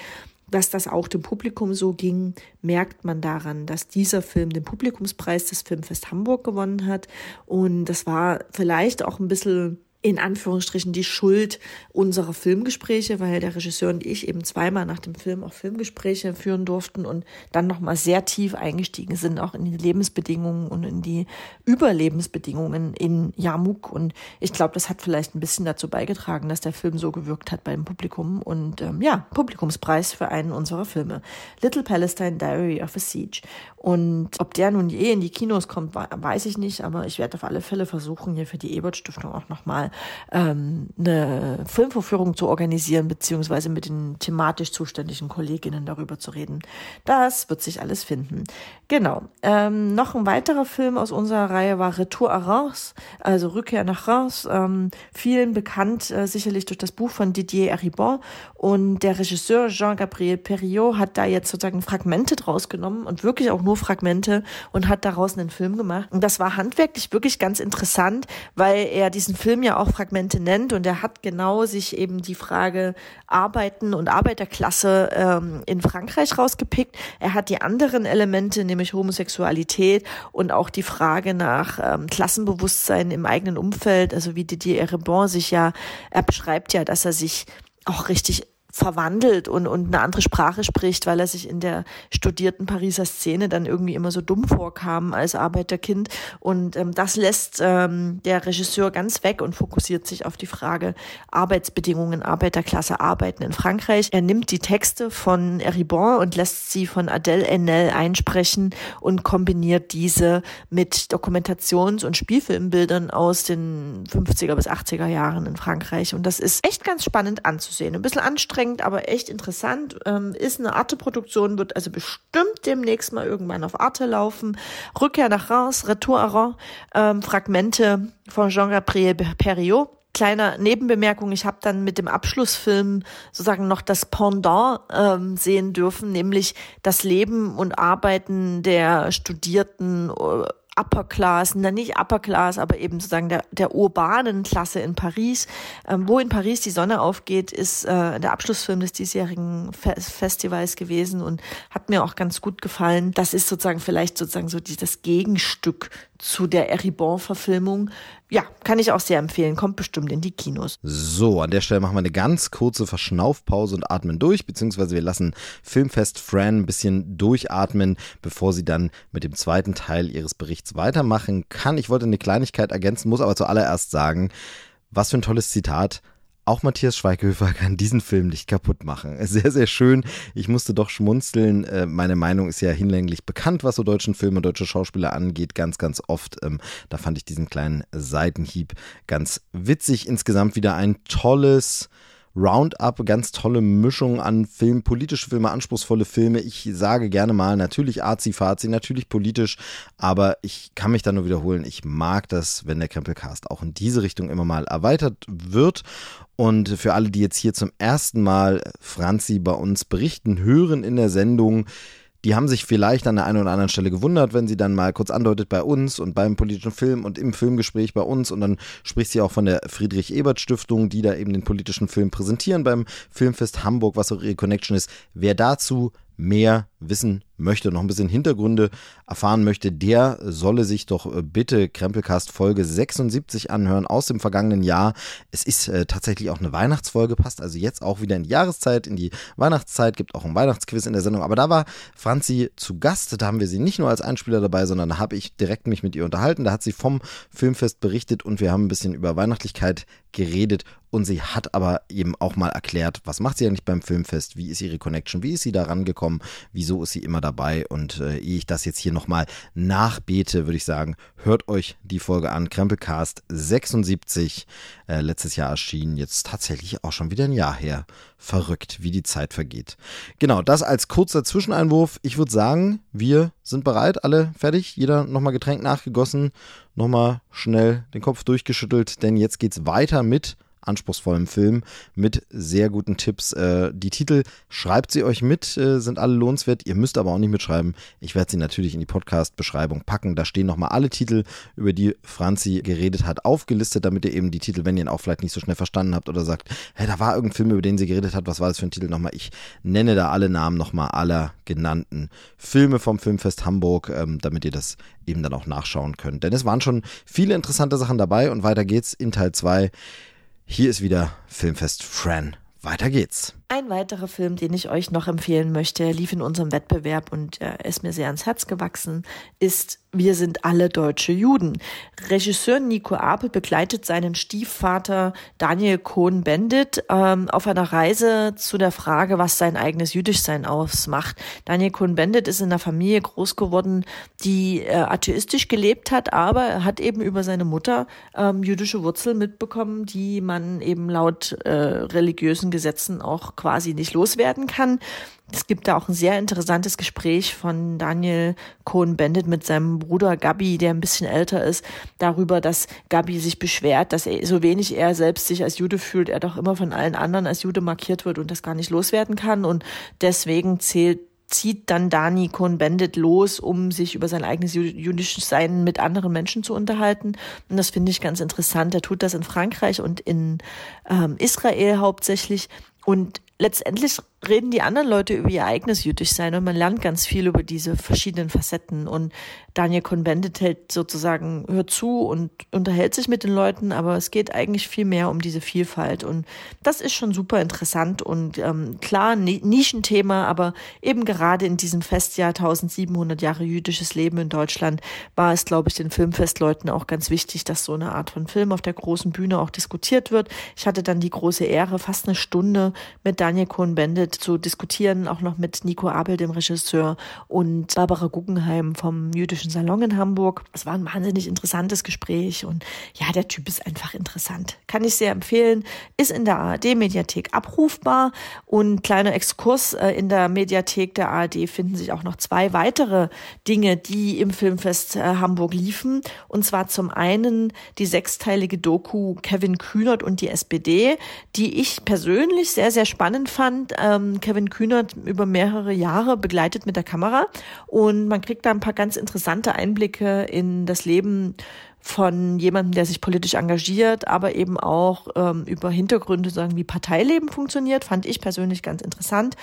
Dass das auch dem Publikum so ging, merkt man daran, dass dieser Film den Publikumspreis des Filmfest Hamburg gewonnen hat. Und das war vielleicht auch ein bisschen in Anführungsstrichen die Schuld unserer Filmgespräche, weil der Regisseur und ich eben zweimal nach dem Film auch Filmgespräche führen durften und dann nochmal sehr tief eingestiegen sind, auch in die Lebensbedingungen und in die Überlebensbedingungen in Yarmouk. Und ich glaube, das hat vielleicht ein bisschen dazu beigetragen, dass der Film so gewirkt hat beim Publikum. Und ähm, ja, Publikumspreis für einen unserer Filme. Little Palestine Diary of a Siege. Und ob der nun je in die Kinos kommt, weiß ich nicht, aber ich werde auf alle Fälle versuchen, hier für die Ebert Stiftung auch nochmal ähm, eine Filmvorführung zu organisieren, beziehungsweise mit den thematisch zuständigen Kolleginnen darüber zu reden. Das wird sich alles finden. Genau. Ähm, noch ein weiterer Film aus unserer Reihe war Retour à Reims, also Rückkehr nach Reims. Ähm, vielen bekannt äh, sicherlich durch das Buch von Didier Eribon. Und der Regisseur Jean-Gabriel Perriot hat da jetzt sozusagen Fragmente draus genommen und wirklich auch nur Fragmente und hat daraus einen Film gemacht. Und das war handwerklich wirklich ganz interessant, weil er diesen Film ja auch auch Fragmente nennt und er hat genau sich eben die Frage Arbeiten und Arbeiterklasse ähm, in Frankreich rausgepickt. Er hat die anderen Elemente, nämlich Homosexualität und auch die Frage nach ähm, Klassenbewusstsein im eigenen Umfeld, also wie Didier Erebon sich ja, er beschreibt ja, dass er sich auch richtig verwandelt und, und eine andere Sprache spricht, weil er sich in der studierten Pariser Szene dann irgendwie immer so dumm vorkam als Arbeiterkind. Und ähm, das lässt ähm, der Regisseur ganz weg und fokussiert sich auf die Frage Arbeitsbedingungen, Arbeiterklasse, Arbeiten in Frankreich. Er nimmt die Texte von Eribon und lässt sie von Adèle Haenel einsprechen und kombiniert diese mit Dokumentations- und Spielfilmbildern aus den 50er bis 80er Jahren in Frankreich. Und das ist echt ganz spannend anzusehen. Ein bisschen anstrengend anstrengend, aber echt interessant. Ähm, ist eine Arte-Produktion, wird also bestimmt demnächst mal irgendwann auf Arte laufen. Rückkehr nach Reims, Retour à Reims, ähm, Fragmente von Jean-Gabriel Perriot kleiner Nebenbemerkung, ich habe dann mit dem Abschlussfilm sozusagen noch das Pendant ähm, sehen dürfen, nämlich das Leben und Arbeiten der Studierten äh, Upper Class, na nicht Upper Class, aber eben sozusagen der, der urbanen Klasse in Paris. Ähm, wo in Paris die Sonne aufgeht, ist äh, der Abschlussfilm des diesjährigen Fe Festivals gewesen und hat mir auch ganz gut gefallen. Das ist sozusagen vielleicht sozusagen so die, das Gegenstück zu der Eribon-Verfilmung. Ja, kann ich auch sehr empfehlen. Kommt bestimmt in die Kinos. So, an der Stelle machen wir eine ganz kurze Verschnaufpause und atmen durch, beziehungsweise wir lassen Filmfest Fran ein bisschen durchatmen, bevor sie dann mit dem zweiten Teil ihres Berichts weitermachen kann. Ich wollte eine Kleinigkeit ergänzen, muss aber zuallererst sagen, was für ein tolles Zitat auch Matthias Schweighöfer kann diesen Film nicht kaputt machen. Sehr, sehr schön. Ich musste doch schmunzeln. Äh, meine Meinung ist ja hinlänglich bekannt, was so deutschen Film und deutsche Schauspieler angeht, ganz, ganz oft. Ähm, da fand ich diesen kleinen Seitenhieb ganz witzig. Insgesamt wieder ein tolles, Roundup, ganz tolle Mischung an Filmen, politische Filme, anspruchsvolle Filme. Ich sage gerne mal, natürlich Azi-Fazi, natürlich politisch, aber ich kann mich da nur wiederholen. Ich mag das, wenn der Krempelcast auch in diese Richtung immer mal erweitert wird. Und für alle, die jetzt hier zum ersten Mal Franzi bei uns berichten, hören in der Sendung, die haben sich vielleicht an der einen oder anderen Stelle gewundert, wenn sie dann mal kurz andeutet bei uns und beim politischen Film und im Filmgespräch bei uns und dann spricht sie auch von der Friedrich-Ebert-Stiftung, die da eben den politischen Film präsentieren beim Filmfest Hamburg, was auch ihre Connection ist. Wer dazu mehr wissen möchte, noch ein bisschen Hintergründe erfahren möchte, der solle sich doch äh, bitte Krempelcast Folge 76 anhören aus dem vergangenen Jahr. Es ist äh, tatsächlich auch eine Weihnachtsfolge, passt also jetzt auch wieder in die Jahreszeit, in die Weihnachtszeit, gibt auch ein Weihnachtsquiz in der Sendung. Aber da war Franzi zu Gast, da haben wir sie nicht nur als Einspieler dabei, sondern da habe ich direkt mich mit ihr unterhalten. Da hat sie vom Filmfest berichtet und wir haben ein bisschen über Weihnachtlichkeit geredet und sie hat aber eben auch mal erklärt, was macht sie eigentlich beim Filmfest, wie ist ihre Connection, wie ist sie da rangekommen, wieso ist sie immer dabei und äh, ehe ich das jetzt hier nochmal nachbete, würde ich sagen, hört euch die Folge an, Krempelcast 76, äh, letztes Jahr erschienen, jetzt tatsächlich auch schon wieder ein Jahr her. Verrückt, wie die Zeit vergeht. Genau, das als kurzer Zwischeneinwurf. Ich würde sagen, wir sind bereit, alle fertig, jeder nochmal Getränk nachgegossen, nochmal schnell den Kopf durchgeschüttelt, denn jetzt geht's weiter mit anspruchsvollem Film mit sehr guten Tipps. Äh, die Titel schreibt sie euch mit, äh, sind alle lohnenswert. Ihr müsst aber auch nicht mitschreiben. Ich werde sie natürlich in die Podcast-Beschreibung packen. Da stehen nochmal alle Titel, über die Franzi geredet hat, aufgelistet, damit ihr eben die Titel, wenn ihr ihn auch vielleicht nicht so schnell verstanden habt oder sagt, hey, da war irgendein Film, über den sie geredet hat, was war das für ein Titel nochmal? Ich nenne da alle Namen nochmal aller genannten Filme vom Filmfest Hamburg, ähm, damit ihr das eben dann auch nachschauen könnt. Denn es waren schon viele interessante Sachen dabei und weiter geht's in Teil 2. Hier ist wieder Filmfest Fran. Weiter geht's. Ein weiterer Film, den ich euch noch empfehlen möchte, lief in unserem Wettbewerb und äh, ist mir sehr ans Herz gewachsen, ist Wir sind alle deutsche Juden. Regisseur Nico Apel begleitet seinen Stiefvater Daniel Cohn-Bendit ähm, auf einer Reise zu der Frage, was sein eigenes Jüdischsein ausmacht. Daniel Cohn-Bendit ist in einer Familie groß geworden, die äh, atheistisch gelebt hat, aber er hat eben über seine Mutter ähm, jüdische Wurzeln mitbekommen, die man eben laut äh, religiösen Gesetzen auch quasi nicht loswerden kann. Es gibt da auch ein sehr interessantes Gespräch von Daniel Cohn-Bendit mit seinem Bruder Gabi, der ein bisschen älter ist, darüber, dass Gabi sich beschwert, dass er, so wenig er selbst sich als Jude fühlt, er doch immer von allen anderen als Jude markiert wird und das gar nicht loswerden kann. Und deswegen zählt zieht dann Dani Cohn-Bendit los, um sich über sein eigenes jüdisches Sein mit anderen Menschen zu unterhalten. Und das finde ich ganz interessant. Er tut das in Frankreich und in ähm, Israel hauptsächlich. Und letztendlich reden die anderen Leute über ihr eigenes Jüdischsein und man lernt ganz viel über diese verschiedenen Facetten. Und Daniel Cohn-Bendit hält sozusagen, hört zu und unterhält sich mit den Leuten, aber es geht eigentlich viel mehr um diese Vielfalt. Und das ist schon super interessant und ähm, klar, Nischenthema, aber eben gerade in diesem Festjahr 1700 Jahre jüdisches Leben in Deutschland war es, glaube ich, den Filmfestleuten auch ganz wichtig, dass so eine Art von Film auf der großen Bühne auch diskutiert wird. Ich hatte dann die große Ehre, fast eine Stunde mit Daniel Cohn-Bendit zu diskutieren, auch noch mit Nico Abel, dem Regisseur, und Barbara Guggenheim vom Jüdischen Salon in Hamburg. Es war ein wahnsinnig interessantes Gespräch und ja, der Typ ist einfach interessant. Kann ich sehr empfehlen. Ist in der ARD-Mediathek abrufbar und kleiner Exkurs äh, in der Mediathek der ARD finden sich auch noch zwei weitere Dinge, die im Filmfest äh, Hamburg liefen. Und zwar zum einen die sechsteilige Doku Kevin Kühnert und die SPD, die ich persönlich sehr, sehr spannend fand. Ähm, Kevin Kühnert über mehrere Jahre begleitet mit der Kamera und man kriegt da ein paar ganz interessante Einblicke in das Leben von jemandem, der sich politisch engagiert, aber eben auch ähm, über Hintergründe sagen, wie Parteileben funktioniert, fand ich persönlich ganz interessant.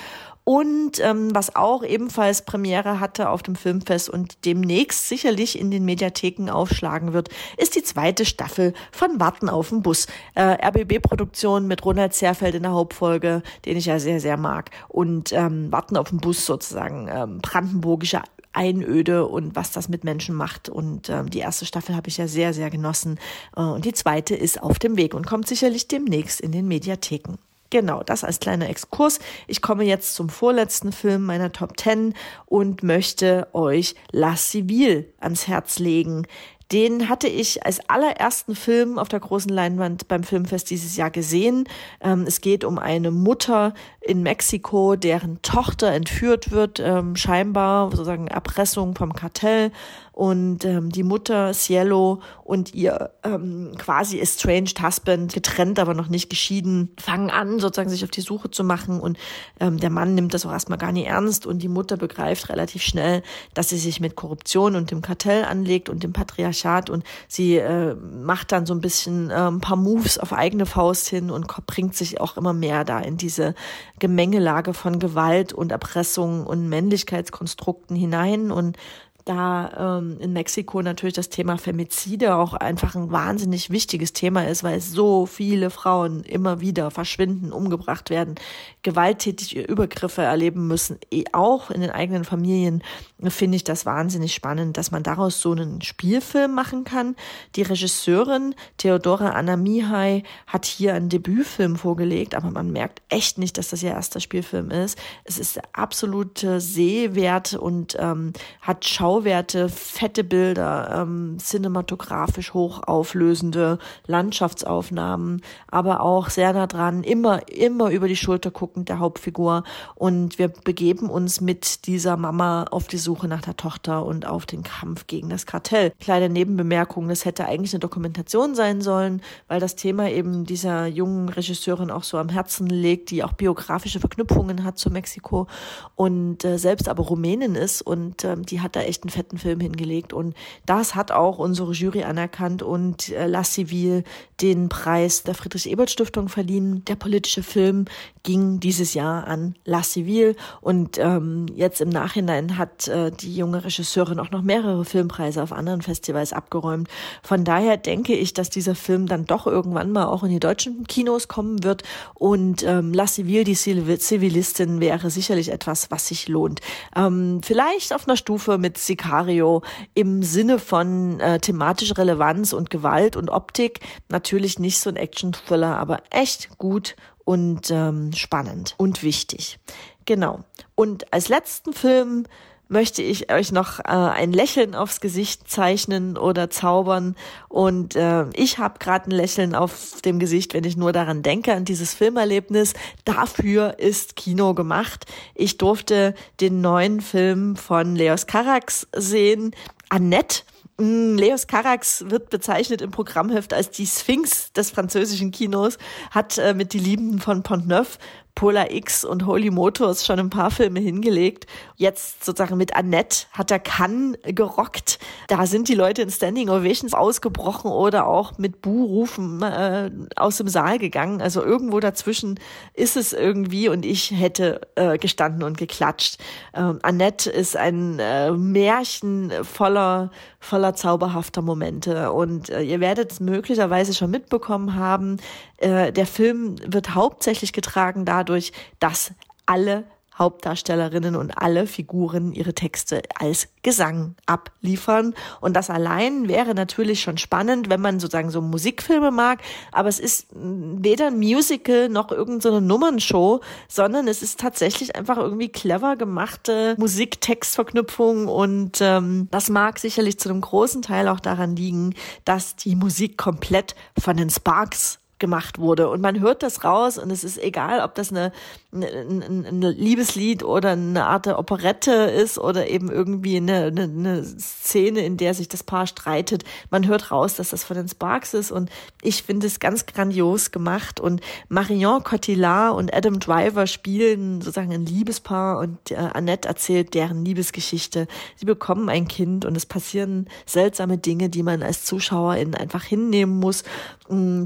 Und ähm, was auch ebenfalls Premiere hatte auf dem Filmfest und demnächst sicherlich in den Mediatheken aufschlagen wird, ist die zweite Staffel von Warten auf den Bus. Äh, RBB-Produktion mit Ronald Zerfeld in der Hauptfolge, den ich ja sehr, sehr mag. Und ähm, Warten auf den Bus sozusagen, ähm, brandenburgische Einöde und was das mit Menschen macht. Und ähm, die erste Staffel habe ich ja sehr, sehr genossen. Äh, und die zweite ist auf dem Weg und kommt sicherlich demnächst in den Mediatheken. Genau, das als kleiner Exkurs. Ich komme jetzt zum vorletzten Film meiner Top 10 und möchte euch La Civile ans Herz legen. Den hatte ich als allerersten Film auf der großen Leinwand beim Filmfest dieses Jahr gesehen. Ähm, es geht um eine Mutter in Mexiko, deren Tochter entführt wird, ähm, scheinbar sozusagen Erpressung vom Kartell und ähm, die Mutter Cielo und ihr ähm, quasi estranged Husband, getrennt, aber noch nicht geschieden, fangen an, sozusagen sich auf die Suche zu machen. Und ähm, der Mann nimmt das auch erstmal gar nicht ernst. Und die Mutter begreift relativ schnell, dass sie sich mit Korruption und dem Kartell anlegt und dem Patriarchat. Und sie äh, macht dann so ein bisschen äh, ein paar Moves auf eigene Faust hin und bringt sich auch immer mehr da in diese Gemengelage von Gewalt und Erpressung und Männlichkeitskonstrukten hinein. Und da ähm, in Mexiko natürlich das Thema Femizide auch einfach ein wahnsinnig wichtiges Thema ist, weil so viele Frauen immer wieder verschwinden, umgebracht werden, gewalttätige Übergriffe erleben müssen, eh auch in den eigenen Familien, finde ich das wahnsinnig spannend, dass man daraus so einen Spielfilm machen kann. Die Regisseurin Theodora Anna Mihai hat hier einen Debütfilm vorgelegt, aber man merkt echt nicht, dass das ihr erster Spielfilm ist. Es ist der absolute Sehwert und ähm, hat Schau Schauwerte, fette Bilder, ähm, cinematografisch hochauflösende Landschaftsaufnahmen, aber auch sehr nah dran, immer, immer über die Schulter guckend der Hauptfigur. Und wir begeben uns mit dieser Mama auf die Suche nach der Tochter und auf den Kampf gegen das Kartell. Kleine Nebenbemerkung, das hätte eigentlich eine Dokumentation sein sollen, weil das Thema eben dieser jungen Regisseurin auch so am Herzen liegt, die auch biografische Verknüpfungen hat zu Mexiko und äh, selbst aber Rumänin ist und ähm, die hat da echt einen fetten Film hingelegt. Und das hat auch unsere Jury anerkannt und äh, La Civil den Preis der Friedrich-Ebert-Stiftung verliehen. Der politische Film ging dieses Jahr an La Civil und ähm, jetzt im Nachhinein hat äh, die junge Regisseurin auch noch mehrere Filmpreise auf anderen Festivals abgeräumt. Von daher denke ich, dass dieser Film dann doch irgendwann mal auch in die deutschen Kinos kommen wird und ähm, La Civil, die Zivilistin, wäre sicherlich etwas, was sich lohnt. Ähm, vielleicht auf einer Stufe mit Sicario im Sinne von äh, thematischer Relevanz und Gewalt und Optik. Natürlich nicht so ein Action-Thriller, aber echt gut und ähm, spannend und wichtig. Genau. Und als letzten Film möchte ich euch noch äh, ein Lächeln aufs Gesicht zeichnen oder zaubern. Und äh, ich habe gerade ein Lächeln auf dem Gesicht, wenn ich nur daran denke, an dieses Filmerlebnis. Dafür ist Kino gemacht. Ich durfte den neuen Film von Leos Carax sehen. Annette Leos Carax wird bezeichnet im Programmheft als die Sphinx des französischen Kinos, hat äh, mit Die Liebenden von Pont-Neuf Polar X und Holy Motors schon ein paar Filme hingelegt. Jetzt sozusagen mit Annette hat er Cannes gerockt. Da sind die Leute in Standing Ovations ausgebrochen oder auch mit Buhrufen äh, aus dem Saal gegangen. Also irgendwo dazwischen ist es irgendwie und ich hätte äh, gestanden und geklatscht. Ähm, Annette ist ein äh, Märchen voller voller zauberhafter Momente und äh, ihr werdet es möglicherweise schon mitbekommen haben. Äh, der Film wird hauptsächlich getragen dadurch, dass alle Hauptdarstellerinnen und alle Figuren ihre Texte als Gesang abliefern. Und das allein wäre natürlich schon spannend, wenn man sozusagen so Musikfilme mag. Aber es ist weder ein Musical noch irgendeine Nummernshow, sondern es ist tatsächlich einfach irgendwie clever gemachte Musik-Text-Verknüpfung. Und ähm, das mag sicherlich zu einem großen Teil auch daran liegen, dass die Musik komplett von den Sparks gemacht wurde. Und man hört das raus und es ist egal, ob das eine, ein, ein Liebeslied oder eine Art Operette ist oder eben irgendwie eine, eine, eine Szene, in der sich das Paar streitet. Man hört raus, dass das von den Sparks ist und ich finde es ganz grandios gemacht und Marion Cotillard und Adam Driver spielen sozusagen ein Liebespaar und äh, Annette erzählt deren Liebesgeschichte. Sie bekommen ein Kind und es passieren seltsame Dinge, die man als Zuschauerin einfach hinnehmen muss.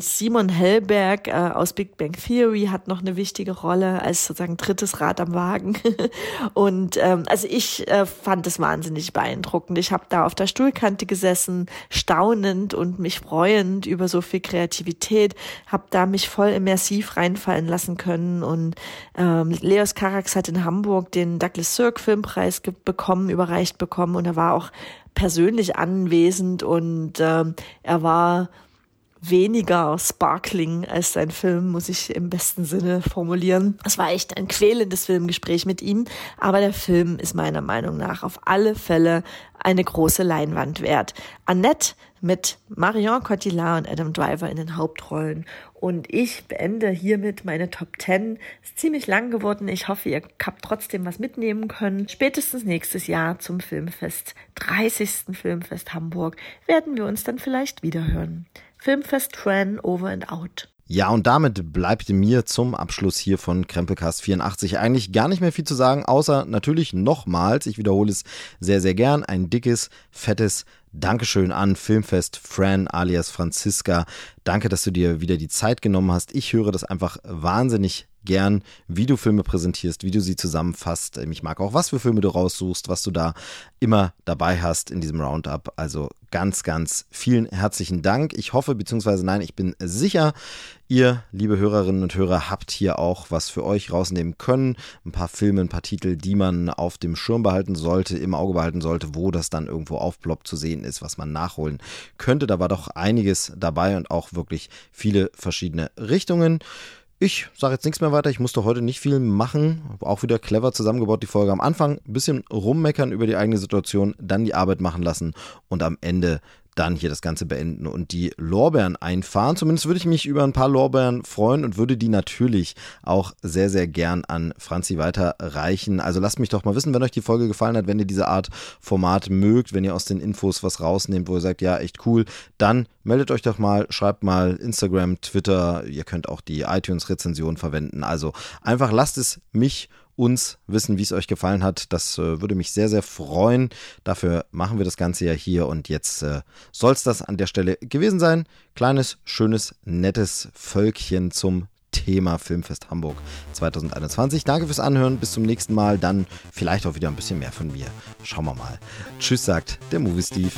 Simon Hellberg äh, aus Big Bang Theory hat noch eine wichtige Rolle als sozusagen drittes Rad am Wagen. Und ähm, also ich äh, fand es wahnsinnig beeindruckend. Ich habe da auf der Stuhlkante gesessen, staunend und mich freuend über so viel Kreativität, habe da mich voll immersiv reinfallen lassen können. Und ähm, Leos Carax hat in Hamburg den Douglas Sirk Filmpreis bekommen, überreicht bekommen und er war auch persönlich anwesend und ähm, er war weniger sparkling als sein Film, muss ich im besten Sinne formulieren. Es war echt ein quälendes Filmgespräch mit ihm, aber der Film ist meiner Meinung nach auf alle Fälle eine große Leinwand wert. Annette mit Marion Cotillard und Adam Driver in den Hauptrollen. Und ich beende hiermit meine Top 10. Ist ziemlich lang geworden. Ich hoffe, ihr habt trotzdem was mitnehmen können. Spätestens nächstes Jahr zum Filmfest, 30. Filmfest Hamburg, werden wir uns dann vielleicht wiederhören. Filmfest Tran over and out. Ja, und damit bleibt mir zum Abschluss hier von Krempelcast 84 eigentlich gar nicht mehr viel zu sagen, außer natürlich nochmals, ich wiederhole es sehr, sehr gern, ein dickes, fettes Dankeschön an Filmfest Fran alias Franziska. Danke, dass du dir wieder die Zeit genommen hast. Ich höre das einfach wahnsinnig gern, wie du Filme präsentierst, wie du sie zusammenfasst. Ich mag auch, was für Filme du raussuchst, was du da immer dabei hast in diesem Roundup. Also ganz, ganz vielen herzlichen Dank. Ich hoffe, beziehungsweise nein, ich bin sicher, ihr, liebe Hörerinnen und Hörer, habt hier auch was für euch rausnehmen können. Ein paar Filme, ein paar Titel, die man auf dem Schirm behalten sollte, im Auge behalten sollte, wo das dann irgendwo aufploppt zu sehen ist, was man nachholen könnte. Da war doch einiges dabei und auch wirklich viele verschiedene Richtungen. Ich sage jetzt nichts mehr weiter. Ich musste heute nicht viel machen. Auch wieder clever zusammengebaut, die Folge am Anfang. Ein bisschen rummeckern über die eigene Situation, dann die Arbeit machen lassen und am Ende dann hier das Ganze beenden und die Lorbeeren einfahren. Zumindest würde ich mich über ein paar Lorbeeren freuen und würde die natürlich auch sehr, sehr gern an Franzi weiterreichen. Also lasst mich doch mal wissen, wenn euch die Folge gefallen hat, wenn ihr diese Art Format mögt, wenn ihr aus den Infos was rausnehmt, wo ihr sagt, ja, echt cool, dann meldet euch doch mal, schreibt mal Instagram, Twitter, ihr könnt auch die iTunes-Rezension verwenden. Also einfach lasst es mich uns wissen, wie es euch gefallen hat. Das äh, würde mich sehr, sehr freuen. Dafür machen wir das Ganze ja hier und jetzt äh, soll es das an der Stelle gewesen sein. Kleines, schönes, nettes Völkchen zum Thema Filmfest Hamburg 2021. Danke fürs Anhören. Bis zum nächsten Mal. Dann vielleicht auch wieder ein bisschen mehr von mir. Schauen wir mal. Tschüss, sagt der Movie Steve.